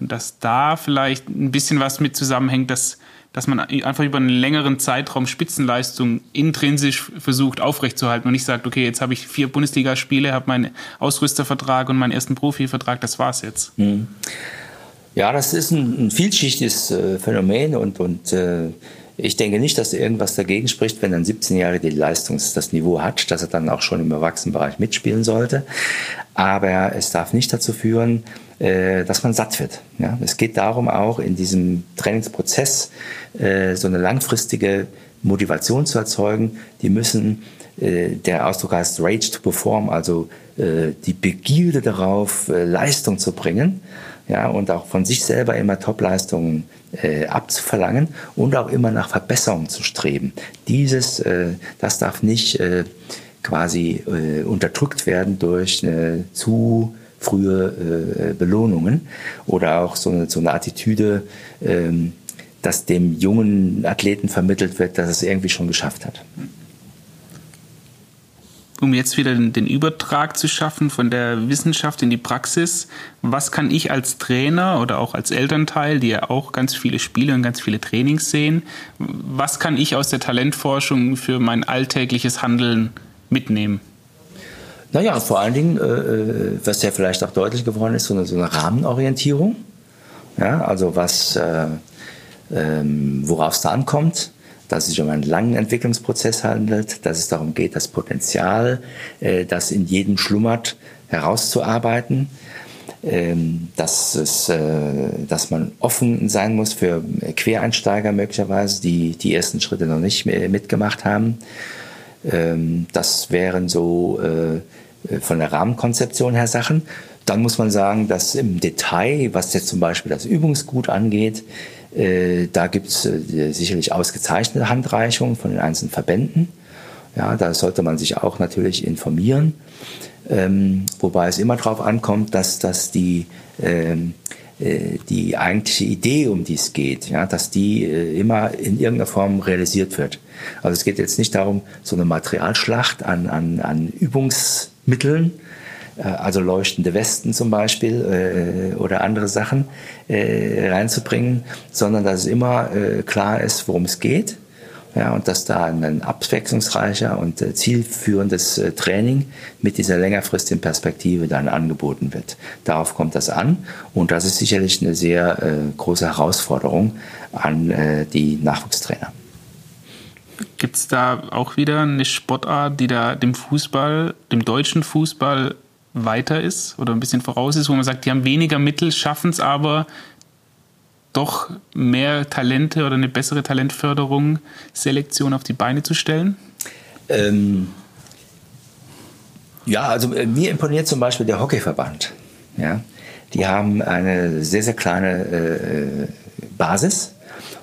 Und dass da vielleicht ein bisschen was mit zusammenhängt, dass dass man einfach über einen längeren Zeitraum Spitzenleistung intrinsisch versucht aufrechtzuerhalten und nicht sagt, okay, jetzt habe ich vier Bundesligaspiele, habe meinen Ausrüstervertrag und meinen ersten Profivertrag, das war's jetzt. Hm. Ja, das ist ein, ein vielschichtiges äh, Phänomen und, und äh, ich denke nicht, dass irgendwas dagegen spricht, wenn ein 17-Jähriger die Leistungs-, das Niveau hat, dass er dann auch schon im Erwachsenenbereich mitspielen sollte. Aber es darf nicht dazu führen, dass man satt wird. Ja? Es geht darum, auch in diesem Trainingsprozess äh, so eine langfristige Motivation zu erzeugen. Die müssen, äh, der Ausdruck heißt Rage to Perform, also äh, die Begierde darauf, äh, Leistung zu bringen ja, und auch von sich selber immer Topleistungen äh, abzuverlangen und auch immer nach Verbesserungen zu streben. Dieses, äh, das darf nicht äh, quasi äh, unterdrückt werden durch eine zu frühe äh, Belohnungen oder auch so eine, so eine Attitüde, ähm, dass dem jungen Athleten vermittelt wird, dass es irgendwie schon geschafft hat. um jetzt wieder den, den, Übertrag zu schaffen von der Wissenschaft in die Praxis, was kann ich als Trainer oder auch als Elternteil, die ja auch ganz viele Spiele und ganz viele Trainings sehen, was kann ich aus der Talentforschung für mein alltägliches Handeln mitnehmen? Naja, vor allen Dingen, äh, äh, was ja vielleicht auch deutlich geworden ist, so eine, so eine Rahmenorientierung. Ja, also was, äh, ähm, worauf es da ankommt, dass es sich um einen langen Entwicklungsprozess handelt, dass es darum geht, das Potenzial, äh, das in jedem schlummert, herauszuarbeiten, ähm, dass, es, äh, dass man offen sein muss für Quereinsteiger möglicherweise, die die ersten Schritte noch nicht mitgemacht haben. Ähm, das wären so äh, von der Rahmenkonzeption her Sachen. Dann muss man sagen, dass im Detail, was jetzt zum Beispiel das Übungsgut angeht, äh, da gibt es äh, sicherlich ausgezeichnete Handreichungen von den einzelnen Verbänden. Ja, da sollte man sich auch natürlich informieren. Ähm, wobei es immer darauf ankommt, dass, dass die, ähm, äh, die eigentliche Idee, um die es geht, ja, dass die äh, immer in irgendeiner Form realisiert wird. Also es geht jetzt nicht darum, so eine Materialschlacht an, an, an Übungsmitteln äh, also leuchtende Westen zum Beispiel äh, oder andere Sachen äh, reinzubringen, sondern dass es immer äh, klar ist, worum es geht. Ja, und dass da ein abwechslungsreicher und äh, zielführendes äh, Training mit dieser längerfristigen Perspektive dann angeboten wird. Darauf kommt das an und das ist sicherlich eine sehr große Herausforderung an die Nachwuchstrainer. Gibt es da auch wieder eine Sportart, die da dem Fußball, dem deutschen Fußball weiter ist oder ein bisschen voraus ist, wo man sagt, die haben weniger Mittel, schaffen es aber doch mehr Talente oder eine bessere Talentförderung, Selektion auf die Beine zu stellen? Ähm, ja, also äh, mir imponiert zum Beispiel der Hockeyverband. Ja, die haben eine sehr, sehr kleine äh, Basis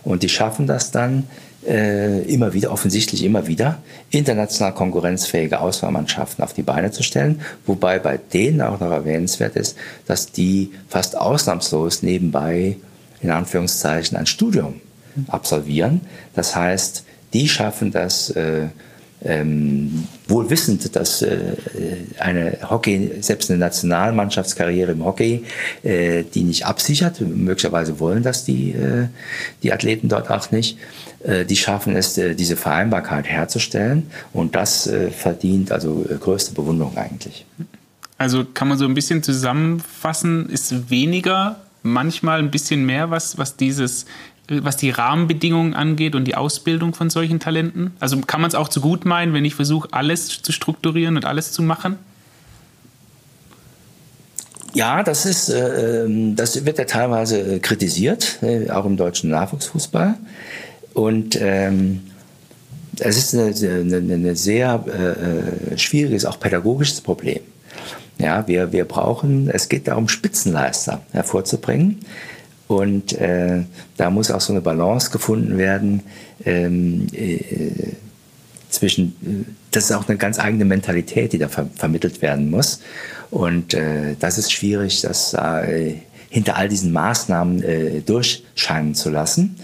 und die schaffen das dann, äh, immer wieder, offensichtlich immer wieder, international konkurrenzfähige Auswahlmannschaften auf die Beine zu stellen. Wobei bei denen auch noch erwähnenswert ist, dass die fast ausnahmslos nebenbei, in Anführungszeichen, ein Studium absolvieren. Das heißt, die schaffen das, äh, ähm, wohl wissend, dass äh, eine Hockey, selbst eine Nationalmannschaftskarriere im Hockey, äh, die nicht absichert, möglicherweise wollen das die, äh, die Athleten dort auch nicht, die schaffen es, äh, diese Vereinbarkeit herzustellen und das äh, verdient also größte Bewunderung eigentlich. Also kann man so ein bisschen zusammenfassen, ist weniger manchmal ein bisschen mehr, was, was dieses was die Rahmenbedingungen angeht und die Ausbildung von solchen Talenten? Also kann man es auch zu gut meinen, wenn ich versuche, alles zu strukturieren und alles zu machen? Ja, das ist, äh, ähm, das wird ja teilweise äh, kritisiert, äh, auch im deutschen Nachwuchsfußball. Und ähm, es ist eine, eine, eine sehr äh, äh, schwieriges, auch pädagogisches Problem. Ja, wir, wir brauchen, es geht darum, Spitzenleister hervorzubringen. Und äh, da muss auch so eine Balance gefunden werden ähm, äh, zwischen, äh, das ist auch eine ganz eigene Mentalität, die da ver vermittelt werden muss. Und äh, das ist schwierig, das äh, hinter all diesen Maßnahmen äh, durchscheinen zu lassen.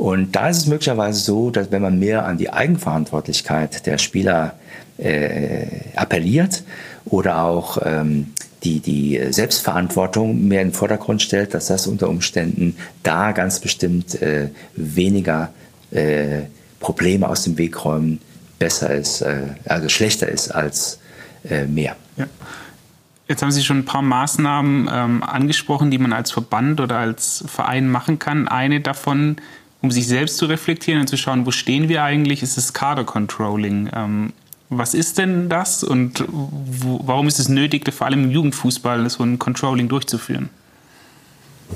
Und da ist es möglicherweise so, dass wenn man mehr an die Eigenverantwortlichkeit der Spieler äh, appelliert oder auch ähm, die, die Selbstverantwortung mehr in den Vordergrund stellt, dass das unter Umständen da ganz bestimmt äh, weniger äh, Probleme aus dem Weg räumen besser ist, äh, also schlechter ist als äh, mehr. Ja. Jetzt haben Sie schon ein paar Maßnahmen ähm, angesprochen, die man als Verband oder als Verein machen kann. Eine davon, um sich selbst zu reflektieren und zu schauen, wo stehen wir eigentlich, ist das Kader-Controlling. Ähm, was ist denn das und wo, warum ist es nötig, vor allem im Jugendfußball so ein Controlling durchzuführen?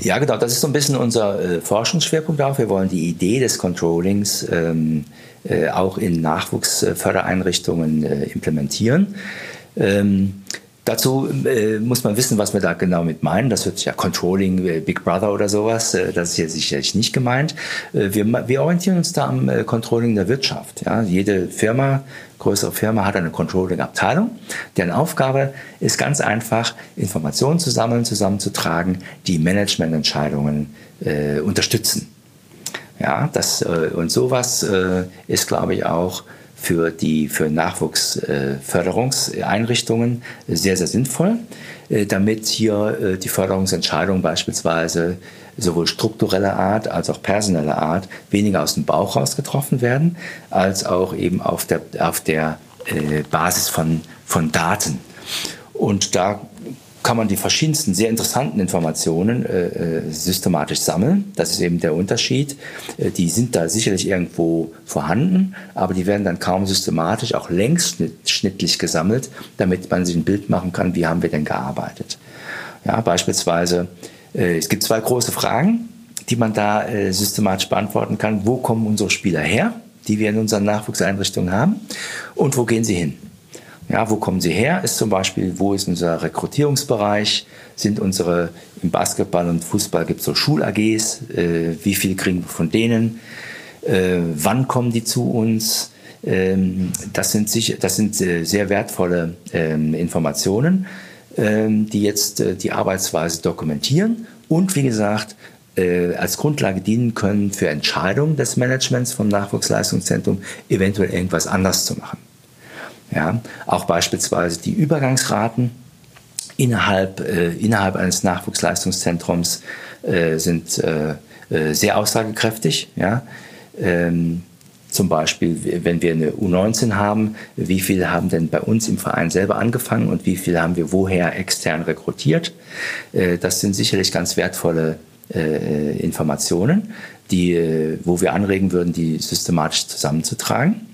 Ja, genau, das ist so ein bisschen unser äh, Forschungsschwerpunkt auch. Wir wollen die Idee des Controllings ähm, äh, auch in Nachwuchsfördereinrichtungen äh, implementieren. Ähm, Dazu äh, muss man wissen, was wir da genau mit meinen. Das wird ja Controlling äh, Big Brother oder sowas. Äh, das ist jetzt sicherlich nicht gemeint. Äh, wir, wir orientieren uns da am äh, Controlling der Wirtschaft. Ja? Jede Firma, größere Firma hat eine Controlling-Abteilung. Deren Aufgabe ist ganz einfach, Informationen zu sammeln, zusammenzutragen, die Managemententscheidungen äh, unterstützen. Ja, das, und sowas ist, glaube ich, auch für die für Nachwuchsförderungseinrichtungen sehr, sehr sinnvoll, damit hier die Förderungsentscheidungen beispielsweise sowohl struktureller Art als auch personeller Art weniger aus dem Bauch raus getroffen werden, als auch eben auf der, auf der Basis von, von Daten. Und da kann man die verschiedensten sehr interessanten Informationen äh, äh, systematisch sammeln. Das ist eben der Unterschied. Äh, die sind da sicherlich irgendwo vorhanden, aber die werden dann kaum systematisch, auch längst schnittlich gesammelt, damit man sich ein Bild machen kann, wie haben wir denn gearbeitet. Ja, beispielsweise, äh, es gibt zwei große Fragen, die man da äh, systematisch beantworten kann. Wo kommen unsere Spieler her, die wir in unseren Nachwuchseinrichtungen haben, und wo gehen sie hin? Ja, wo kommen sie her? Ist zum Beispiel, wo ist unser Rekrutierungsbereich? Sind unsere, im Basketball und Fußball gibt es so Schul-AGs, äh, wie viel kriegen wir von denen? Äh, wann kommen die zu uns? Ähm, das sind, sicher, das sind äh, sehr wertvolle ähm, Informationen, ähm, die jetzt äh, die Arbeitsweise dokumentieren und wie gesagt, äh, als Grundlage dienen können für Entscheidungen des Managements vom Nachwuchsleistungszentrum, eventuell irgendwas anders zu machen. Ja, auch beispielsweise die Übergangsraten innerhalb, äh, innerhalb eines Nachwuchsleistungszentrums äh, sind äh, äh sehr aussagekräftig. Ja. Ähm, zum Beispiel, wenn wir eine U19 haben, wie viele haben denn bei uns im Verein selber angefangen und wie viele haben wir woher extern rekrutiert? Äh, das sind sicherlich ganz wertvolle äh, Informationen, die, wo wir anregen würden, die systematisch zusammenzutragen.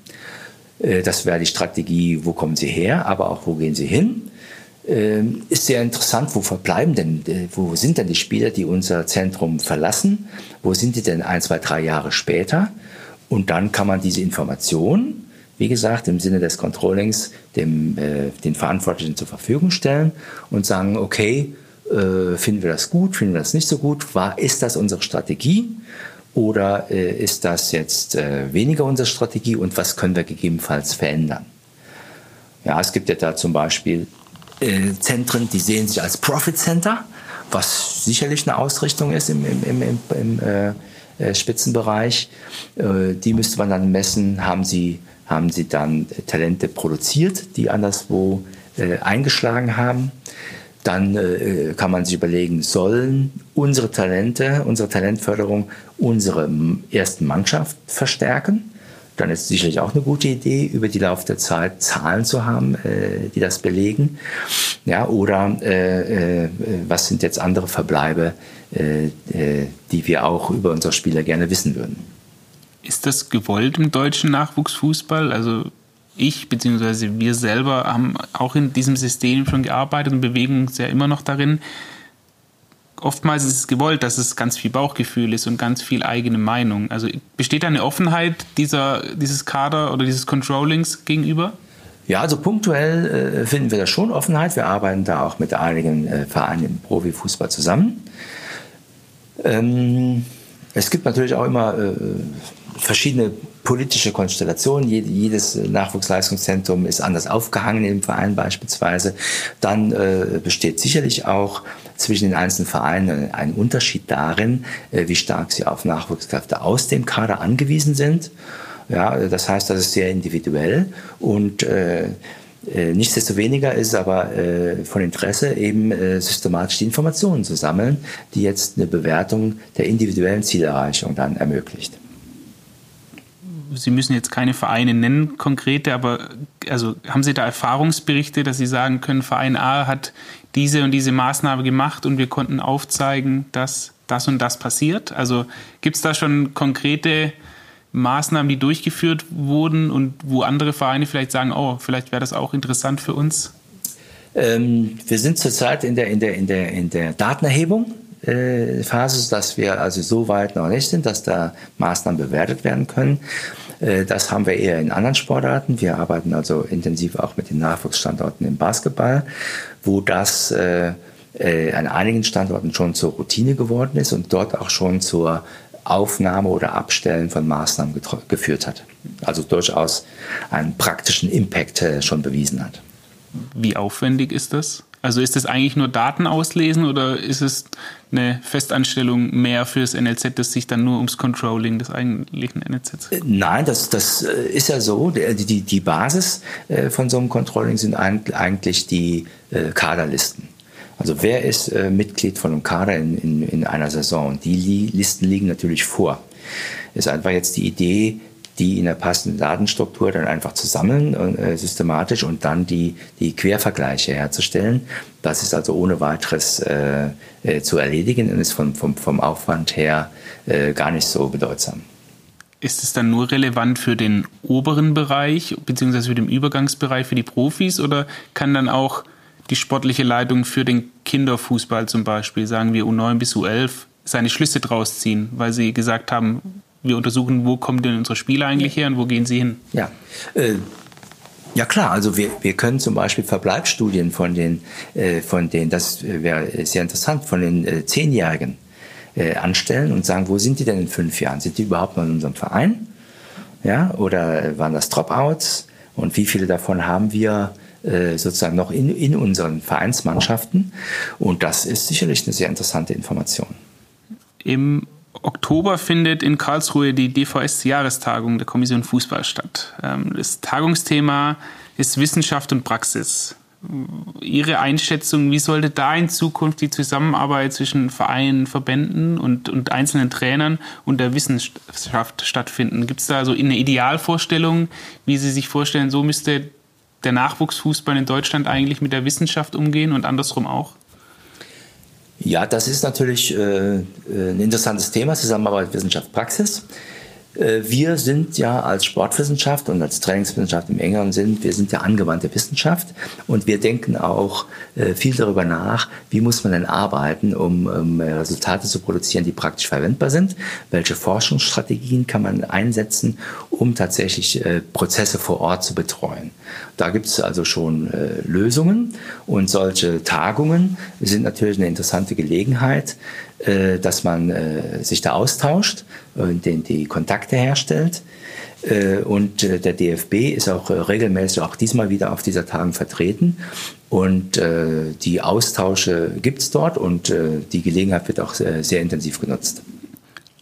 Äh, das wäre die Strategie, wo kommen sie her, aber auch wo gehen sie hin. Ähm, ist sehr interessant, wo verbleiben denn, äh, wo sind denn die Spieler, die unser Zentrum verlassen? Wo sind die denn ein, zwei, drei Jahre später? Und dann kann man diese Information, wie gesagt, im Sinne des Controllings dem, äh, den Verantwortlichen zur Verfügung stellen und sagen, okay, äh, finden wir das gut, finden wir das nicht so gut? War, ist das unsere Strategie? Oder äh, ist das jetzt äh, weniger unsere Strategie und was können wir gegebenenfalls verändern? Ja, es gibt ja da zum Beispiel äh, Zentren, die sehen sich als Profit Center, was sicherlich eine Ausrichtung ist im, im, im, im, äh, äh Spitzenbereich. Äh, die müsste man dann messen, haben sie, haben sie dann Talente produziert, die anderswo eingeschlagen haben dann äh, kann man sich überlegen, sollen unsere Talente, unsere Talentförderung unsere ersten Mannschaft verstärken? Dann ist es sicherlich auch eine gute Idee, über die Lauf der Zeit Zahlen zu haben, äh, die das belegen. Ja, oder äh, äh was sind jetzt andere Verbleibe, äh, äh, die wir auch über unsere Spieler gerne wissen würden? Ist das gewollt im deutschen Nachwuchsfußball? Also ich bzw. wir selber haben auch in diesem System schon gearbeitet und bewegen uns ja immer noch darin. Oftmals ist es gewollt, dass es ganz viel Bauchgefühl ist und ganz viel eigene Meinung. Also besteht da eine Offenheit dieser, dieses Kader oder dieses Controllings gegenüber? Ja, also punktuell äh, finden wir da schon Offenheit. Wir arbeiten da auch mit einigen äh, Vereinen im Profifußball zusammen. Ähm, es gibt natürlich auch immer äh, verschiedene politische Konstellationen. Jedes Nachwuchsleistungszentrum ist anders aufgehangen im Verein beispielsweise. Dann äh, besteht sicherlich auch zwischen den einzelnen Vereinen ein Unterschied darin, äh, wie stark sie auf Nachwuchskräfte aus dem Kader angewiesen sind. Ja, das heißt, das ist sehr individuell und äh, äh Nichtsdestoweniger ist aber äh, von Interesse, eben äh, systematisch die Informationen zu sammeln, die jetzt eine Bewertung der individuellen Zielerreichung dann ermöglicht. Sie müssen jetzt keine Vereine nennen, konkrete, aber also haben Sie da Erfahrungsberichte, dass Sie sagen können, Verein A hat diese und diese Maßnahme gemacht und wir konnten aufzeigen, dass das und das passiert? Also gibt es da schon konkrete Maßnahmen, die durchgeführt wurden und wo andere Vereine vielleicht sagen, oh, vielleicht wäre das auch interessant für uns? Ähm, wir sind zurzeit in der, in der, in der, in der Datenerhebung äh, Phase, dass wir also so weit noch nicht sind, dass da Maßnahmen bewertet werden können. Äh, das haben wir eher in anderen Sportarten. Wir arbeiten also intensiv auch mit den Nachwuchsstandorten im Basketball, wo das äh, an einigen Standorten schon zur Routine geworden ist und dort auch schon zur Aufnahme oder Abstellen von Maßnahmen geführt hat. Also durchaus einen praktischen Impact schon bewiesen hat. Wie aufwendig ist das? Also ist das eigentlich nur Daten auslesen oder ist es eine Festanstellung mehr für das NLZ, das sich dann nur ums Controlling des eigentlichen NLZ? Äh, nein, das, das äh, ist ja so. Die, die Basis äh, von so einem Controlling sind eigentlich die Kaderlisten. Also wer ist Mitglied von einem Kader in, in, in einer Saison? Die Listen liegen natürlich vor. Ist einfach jetzt die Idee, die in der passenden Datenstruktur dann einfach zu sammeln, äh, systematisch und dann die, die Quervergleiche herzustellen. Das ist also ohne weiteres äh, äh, zu erledigen und ist vom, vom, vom Aufwand her äh, gar nicht so bedeutsam. Ist es dann nur relevant für den oberen Bereich beziehungsweise für den Übergangsbereich für die Profis oder kann dann auch die sportliche Leitung für den Kinderfußball zum Beispiel, sagen wir U9 bis U11, seine Schlüsse draus ziehen, weil sie gesagt haben, wir untersuchen, wo kommen denn unsere Spieler eigentlich her und wo gehen sie hin? Ja. Äh, ja klar, also wir, wir können zum Beispiel Verbleibsstudien von den, äh, von den das wäre sehr interessant, von den äh, Zehnjährigen äh, anstellen und sagen, wo sind die denn in fünf Jahren? Sind die überhaupt noch in unserem Verein? Ja, oder waren das Dropouts? Und wie viele davon haben wir äh, sozusagen noch in, in unseren Vereinsmannschaften? Und das ist sicherlich eine sehr interessante Information. Im Oktober findet in Karlsruhe die DVS-Jahrestagung der Kommission Fußball statt. Ähm, das Tagungsthema ist Wissenschaft und Praxis. Ihre Einschätzung, wie sollte da in Zukunft die Zusammenarbeit zwischen Vereinen, Verbänden und, und einzelnen Trainern und der Wissenschaft stattfinden? Gibt es da so eine Idealvorstellung, wie Sie sich vorstellen, so müsste der Nachwuchsfußball in Deutschland eigentlich mit der Wissenschaft umgehen und andersrum auch? Ja, das ist natürlich äh, äh, ein interessantes Thema, Zusammenarbeit Wissenschaft Praxis. Äh, wir sind ja als Sportwissenschaft und als Trainingswissenschaft im engeren Sinn, wir sind ja angewandte Wissenschaft und wir denken auch äh, viel darüber nach, wie muss man denn arbeiten, um Resultate zu produzieren, die praktisch verwendbar sind, welche Forschungsstrategien kann man einsetzen, um tatsächlich äh, Prozesse vor Ort zu betreuen. Da gibt es also schon Lösungen und solche Tagungen sind natürlich eine interessante Gelegenheit, äh, dass man äh, sich da austauscht den, die Kontakte herstellt. Äh, und äh, der DFB ist auch äh, regelmäßig, auch diesmal wieder auf dieser Tagen vertreten. Und äh, die Austausche gibt es dort und die Gelegenheit wird auch sehr, sehr intensiv genutzt.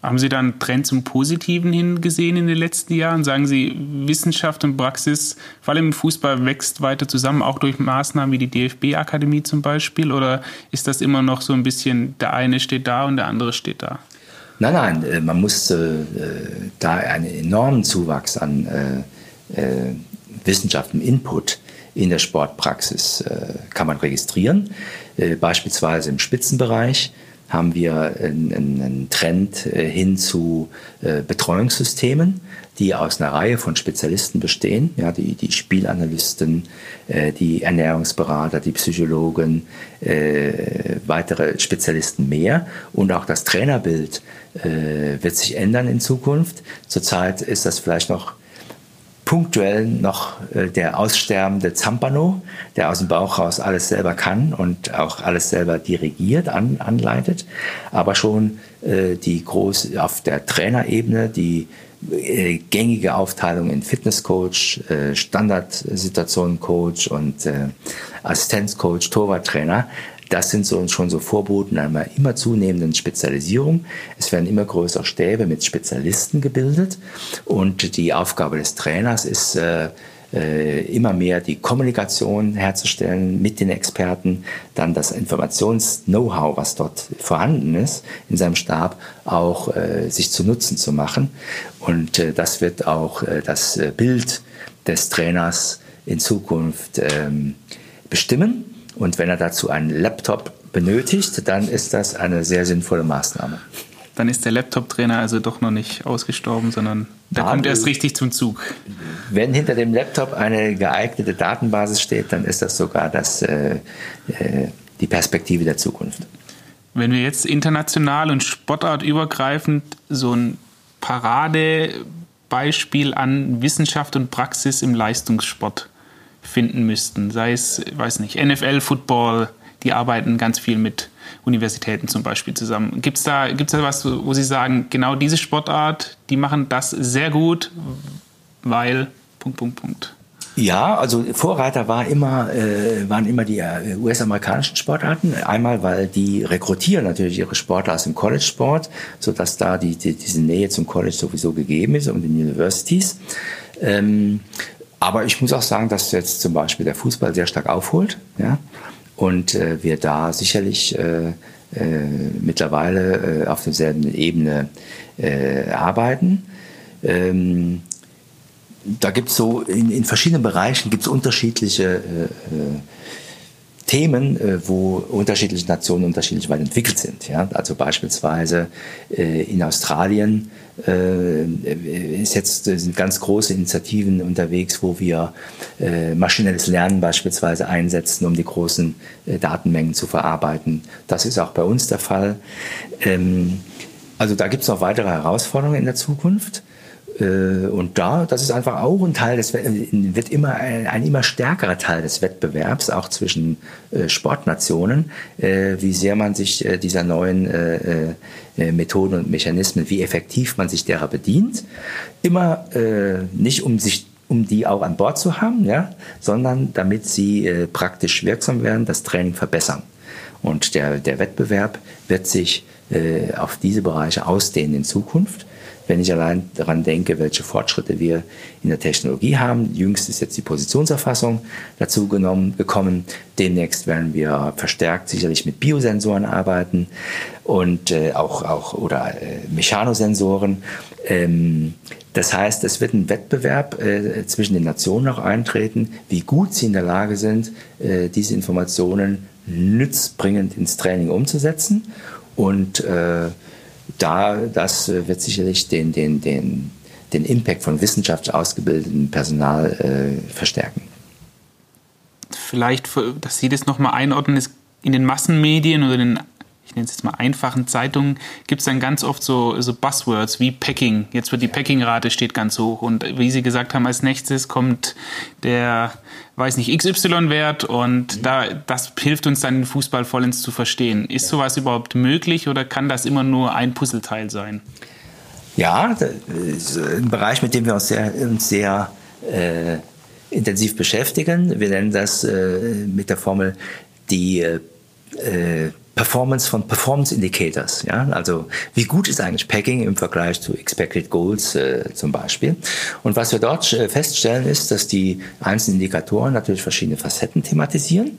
Haben Sie da einen Trend zum Positiven hingesehen in den letzten Jahren? Sagen Sie, Wissenschaft und Praxis, vor allem im Fußball, wächst weiter zusammen, auch durch Maßnahmen wie die DFB-Akademie zum Beispiel? Oder ist das immer noch so ein bisschen, der eine steht da und der andere steht da? Nein, nein, äh, man muss äh, da einen enormen Zuwachs an äh, Wissenschaft und Input in der Sportpraxis kann man registrieren, beispielsweise im Spitzenbereich haben wir einen, Trend hin zu Betreuungssystemen, die aus einer Reihe von Spezialisten bestehen, ja, die, die Spielanalysten, äh, die Ernährungsberater, die Psychologen, äh, weitere Spezialisten mehr. Und auch das Trainerbild äh, wird sich ändern in Zukunft. Zurzeit ist das vielleicht noch punktuell noch äh, der aussterbende Zampano, der aus dem Bauch raus alles selber kann und auch alles selber dirigiert, an, anleitet, aber schon äh, die groß auf der Trainerebene die äh, gängige Aufteilung in Fitnesscoach, äh, Standardsituationencoach und äh, Assistenzcoach, Torwarttrainer das sind so, schon so Vorboten einer immer zunehmenden Spezialisierung. Es werden immer größere Stäbe mit Spezialisten gebildet und die Aufgabe des Trainers ist, äh, immer mehr die Kommunikation herzustellen mit den Experten, dann das Informations-Know-how, was dort vorhanden ist in seinem Stab, auch äh, sich zu Nutzen zu machen. Und äh, das wird auch äh, das äh, Bild des Trainers in Zukunft ähm, bestimmen. Und wenn er dazu einen Laptop benötigt, dann ist das eine sehr sinnvolle Maßnahme. Dann ist der Laptop-Trainer also doch noch nicht ausgestorben, sondern da kommt erst richtig zum Zug. Wenn hinter dem Laptop eine geeignete Datenbasis steht, dann ist das sogar das, äh, äh, die Perspektive der Zukunft. Wenn wir jetzt international und sportartübergreifend so ein Paradebeispiel an Wissenschaft und Praxis im Leistungssport finden müssten. Sei es, weiß nicht, NFL, Football, die arbeiten ganz viel mit Universitäten zum Beispiel zusammen. Gibt es da, gibt's da was, wo Sie sagen, genau diese Sportart, die machen das sehr gut, weil Punkt, Punkt, Punkt? Ja, also Vorreiter war immer, äh, waren immer die äh, US-amerikanischen Sportarten. Einmal, weil die rekrutieren natürlich ihre Sportler aus dem College-Sport, sodass da die, die, diese Nähe zum College sowieso gegeben ist und den Universities. Ähm, aber ich muss auch sagen, dass jetzt zum Beispiel der Fußball sehr stark aufholt. Ja? Und äh, wir da sicherlich äh, äh, mittlerweile äh, auf derselben Ebene äh, arbeiten. Ähm, da gibt es so in, in, verschiedenen Bereichen gibt es unterschiedliche Themen, wo unterschiedliche Nationen unterschiedlich weit entwickelt sind. Ja? Also beispielsweise in Australien ist jetzt, sind ganz große Initiativen unterwegs, wo wir äh, maschinelles Lernen beispielsweise einsetzen, um die großen äh, Datenmengen zu verarbeiten. Das ist auch bei uns der Fall. Ähm, also da gibt es noch weitere Herausforderungen in der Zukunft. Äh, und da, das ist einfach auch ein Teil des, wird immer ein, ein immer stärkerer Teil des Wettbewerbs, auch zwischen äh, Sportnationen, äh, wie sehr man sich dieser neuen Methoden und Mechanismen, wie effektiv man sich derer bedient. Immer nicht um sich um die auch an Bord zu haben, ja, sondern damit sie praktisch wirksam werden, das Training verbessern. Und der, der Wettbewerb wird sich auf diese Bereiche ausdehnen in Zukunft. Wenn ich allein daran denke, welche Fortschritte wir in der Technologie haben, jüngst ist jetzt die Positionserfassung dazu genommen, gekommen. Demnächst werden wir verstärkt sicherlich mit Biosensoren arbeiten und äh, auch, auch oder äh, Mechanosensoren. Ähm, das heißt, es wird ein Wettbewerb äh, zwischen den Nationen auch eintreten, wie gut sie in der Lage sind, äh, diese Informationen nützbringend ins Training umzusetzen. Und äh, da, das äh, wird sicherlich den, den, den, den Impact von wissenschaftlich ausgebildetem Personal äh, verstärken. Vielleicht, dass Sie das nochmal einordnen, ist in den Massenmedien oder den ich nenne es jetzt mal einfachen Zeitungen, gibt es dann ganz oft so, so Buzzwords wie Packing. Jetzt wird die Packing-Rate steht ganz hoch und wie Sie gesagt haben, als nächstes kommt der, weiß nicht, XY-Wert und da, das hilft uns dann den Fußball vollends zu verstehen. Ist sowas überhaupt möglich oder kann das immer nur ein Puzzleteil sein? Ja, das ist ein Bereich, mit dem wir uns sehr, uns sehr äh, intensiv beschäftigen. Wir nennen das äh, mit der Formel die äh, Performance von Performance Indicators. Ja? Also wie gut ist eigentlich Packing im Vergleich zu Expected Goals äh, zum Beispiel. Und was wir dort äh, feststellen ist, dass die einzelnen Indikatoren natürlich verschiedene Facetten thematisieren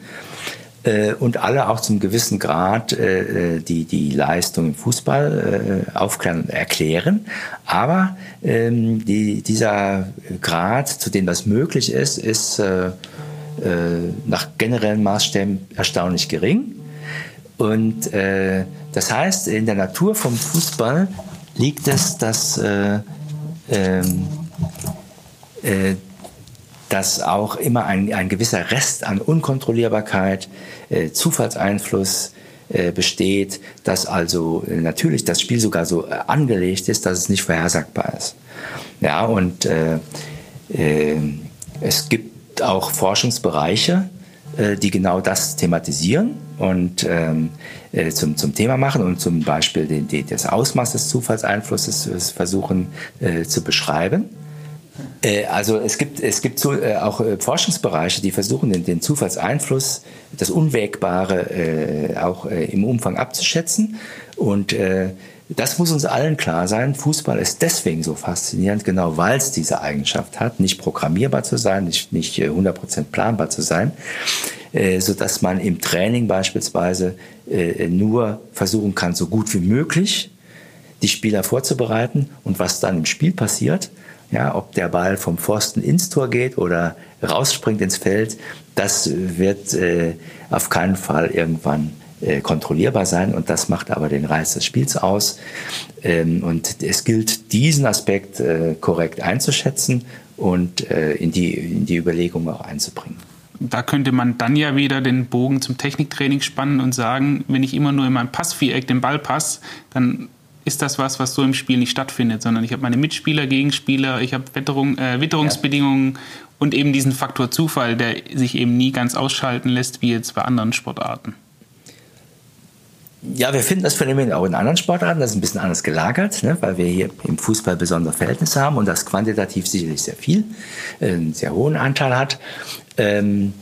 äh, und alle auch zum gewissen Grad äh, äh die, die Leistung im Fußball äh, aufklären und erklären. Aber ähm, die, dieser Grad, zu dem das möglich ist, ist nach generellen Maßstäben erstaunlich gering. Und äh, das heißt, in der Natur vom Fußball liegt es, dass, äh, ähm, äh, dass auch immer ein, ein gewisser Rest an Unkontrollierbarkeit, äh, Zufallseinfluss äh, besteht, dass also äh, natürlich das Spiel sogar so angelegt ist, dass es nicht vorhersagbar ist. Ja, und äh, äh, es gibt auch Forschungsbereiche, die genau das thematisieren und ähm, äh, zum, zum Thema machen und zum Beispiel den, den, das Ausmaß des Zufallseinflusses versuchen äh, zu beschreiben. Äh, also es gibt, es gibt so, äh, auch äh, Forschungsbereiche, die versuchen, den, den Zufallseinfluss, das Unwägbare äh, auch äh, im Umfang abzuschätzen. Und äh, das muss uns allen klar sein. Fußball ist deswegen so faszinierend, genau weil es diese Eigenschaft hat, nicht programmierbar zu sein, nicht, nicht 100% planbar zu sein. Äh, so dass man im Training beispielsweise äh, nur versuchen kann, so gut wie möglich die Spieler vorzubereiten und was dann im Spiel passiert, ja, ob der Ball vom Pfosten ins Tor geht oder rausspringt ins Feld, das wird äh, auf keinen Fall irgendwann äh, kontrollierbar sein und das macht aber den Reiz des Spiels aus. Ähm, und es gilt, diesen Aspekt äh, korrekt einzuschätzen und äh, in, die, in die Überlegung auch einzubringen da könnte man dann ja wieder den Bogen zum Techniktraining spannen und sagen, wenn ich immer nur in meinem Passviereck den Ball passe, dann ist das was, was so im Spiel nicht stattfindet, sondern ich habe meine Mitspieler, Gegenspieler, ich habe Witterung, äh, Witterungsbedingungen ja. und eben diesen Faktor Zufall, der sich eben nie ganz ausschalten lässt, wie jetzt bei anderen Sportarten. Ja, wir finden das Phänomen auch in anderen Sportarten. Das ist ein bisschen anders gelagert, ne, weil wir hier im Fußball besondere Verhältnisse haben und das quantitativ sicherlich sehr viel, äh, einen sehr hohen Anteil hat. Ähm,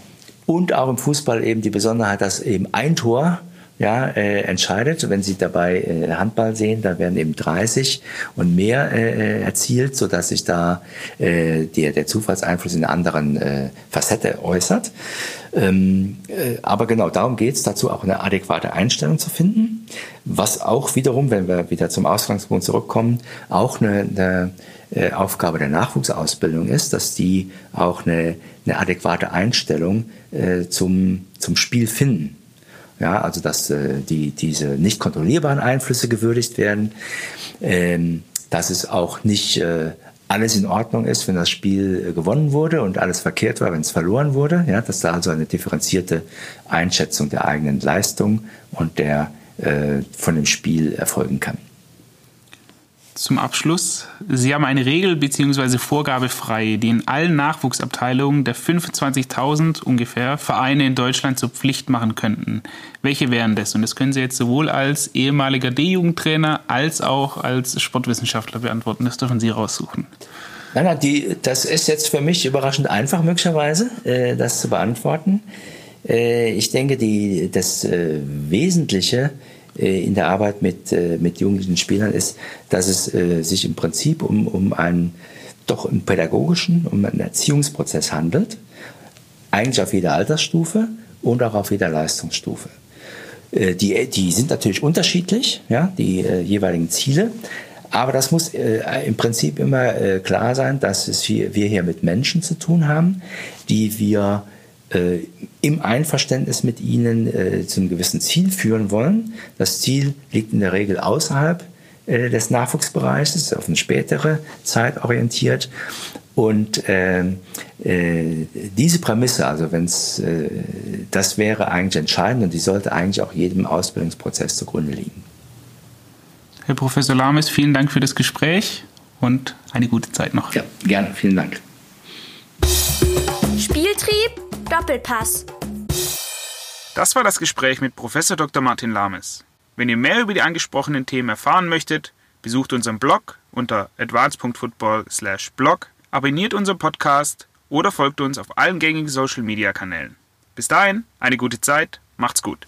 und auch im Fußball eben die Besonderheit, dass eben ein Tor ja, äh, entscheidet. Wenn Sie dabei äh, Handball sehen, da werden eben 30 und mehr äh, erzielt, so dass sich da äh, der, der Zufallseinfluss in einer anderen äh, Facette äußert. Ähm, äh, aber genau darum geht es, dazu auch eine adäquate Einstellung zu finden, was auch wiederum, wenn wir wieder zum Ausgangspunkt zurückkommen, auch eine, eine äh, Aufgabe der Nachwuchsausbildung ist, dass die auch eine, eine adäquate Einstellung äh, zum, zum Spiel finden. Ja, also dass äh, die, diese nicht kontrollierbaren Einflüsse gewürdigt werden, ähm, dass es auch nicht äh, alles in Ordnung ist, wenn das Spiel äh, gewonnen wurde und alles verkehrt war, wenn es verloren wurde. Ja, dass da also eine differenzierte Einschätzung der eigenen Leistung und der äh, von dem Spiel erfolgen kann zum Abschluss. Sie haben eine Regel bzw. Vorgabe frei, die in allen Nachwuchsabteilungen der 25.000 ungefähr Vereine in Deutschland zur Pflicht machen könnten. Welche wären das? Und das können Sie jetzt sowohl als ehemaliger D-Jugendtrainer als auch als Sportwissenschaftler beantworten. Das dürfen Sie raussuchen. Nein, nein, die, das ist jetzt für mich überraschend einfach möglicherweise, äh, das zu beantworten. Äh, ich denke, die, das äh, Wesentliche äh, in der Arbeit mit, äh, mit jugendlichen Spielern ist, dass es äh, sich im Prinzip um, um einen doch einen pädagogischen, um einen Erziehungsprozess handelt, eigentlich auf jeder Altersstufe und auch auf jeder Leistungsstufe. Die, die sind natürlich unterschiedlich, ja, die äh, jeweiligen Ziele, aber das muss äh, im Prinzip immer äh, klar sein, dass es hier, wir hier mit Menschen zu tun haben, die wir äh, im Einverständnis mit ihnen äh, zu einem gewissen Ziel führen wollen. Das Ziel liegt in der Regel außerhalb äh, des Nachwuchsbereichs, ist auf eine spätere Zeit orientiert. Und äh, äh, diese Prämisse, also wenn es, äh, das wäre eigentlich entscheidend und die sollte eigentlich auch jedem Ausbildungsprozess zugrunde liegen. Herr Professor Lames, vielen Dank für das Gespräch und eine gute Zeit noch. Ja, gerne, vielen Dank. Spieltrieb Doppelpass. Das war das Gespräch mit Professor Dr. Martin Lames. Wenn ihr mehr über die angesprochenen Themen erfahren möchtet, besucht unseren Blog unter advance.football/blog, abonniert unseren Podcast oder folgt uns auf allen gängigen Social Media Kanälen. Bis dahin, eine gute Zeit, macht's gut.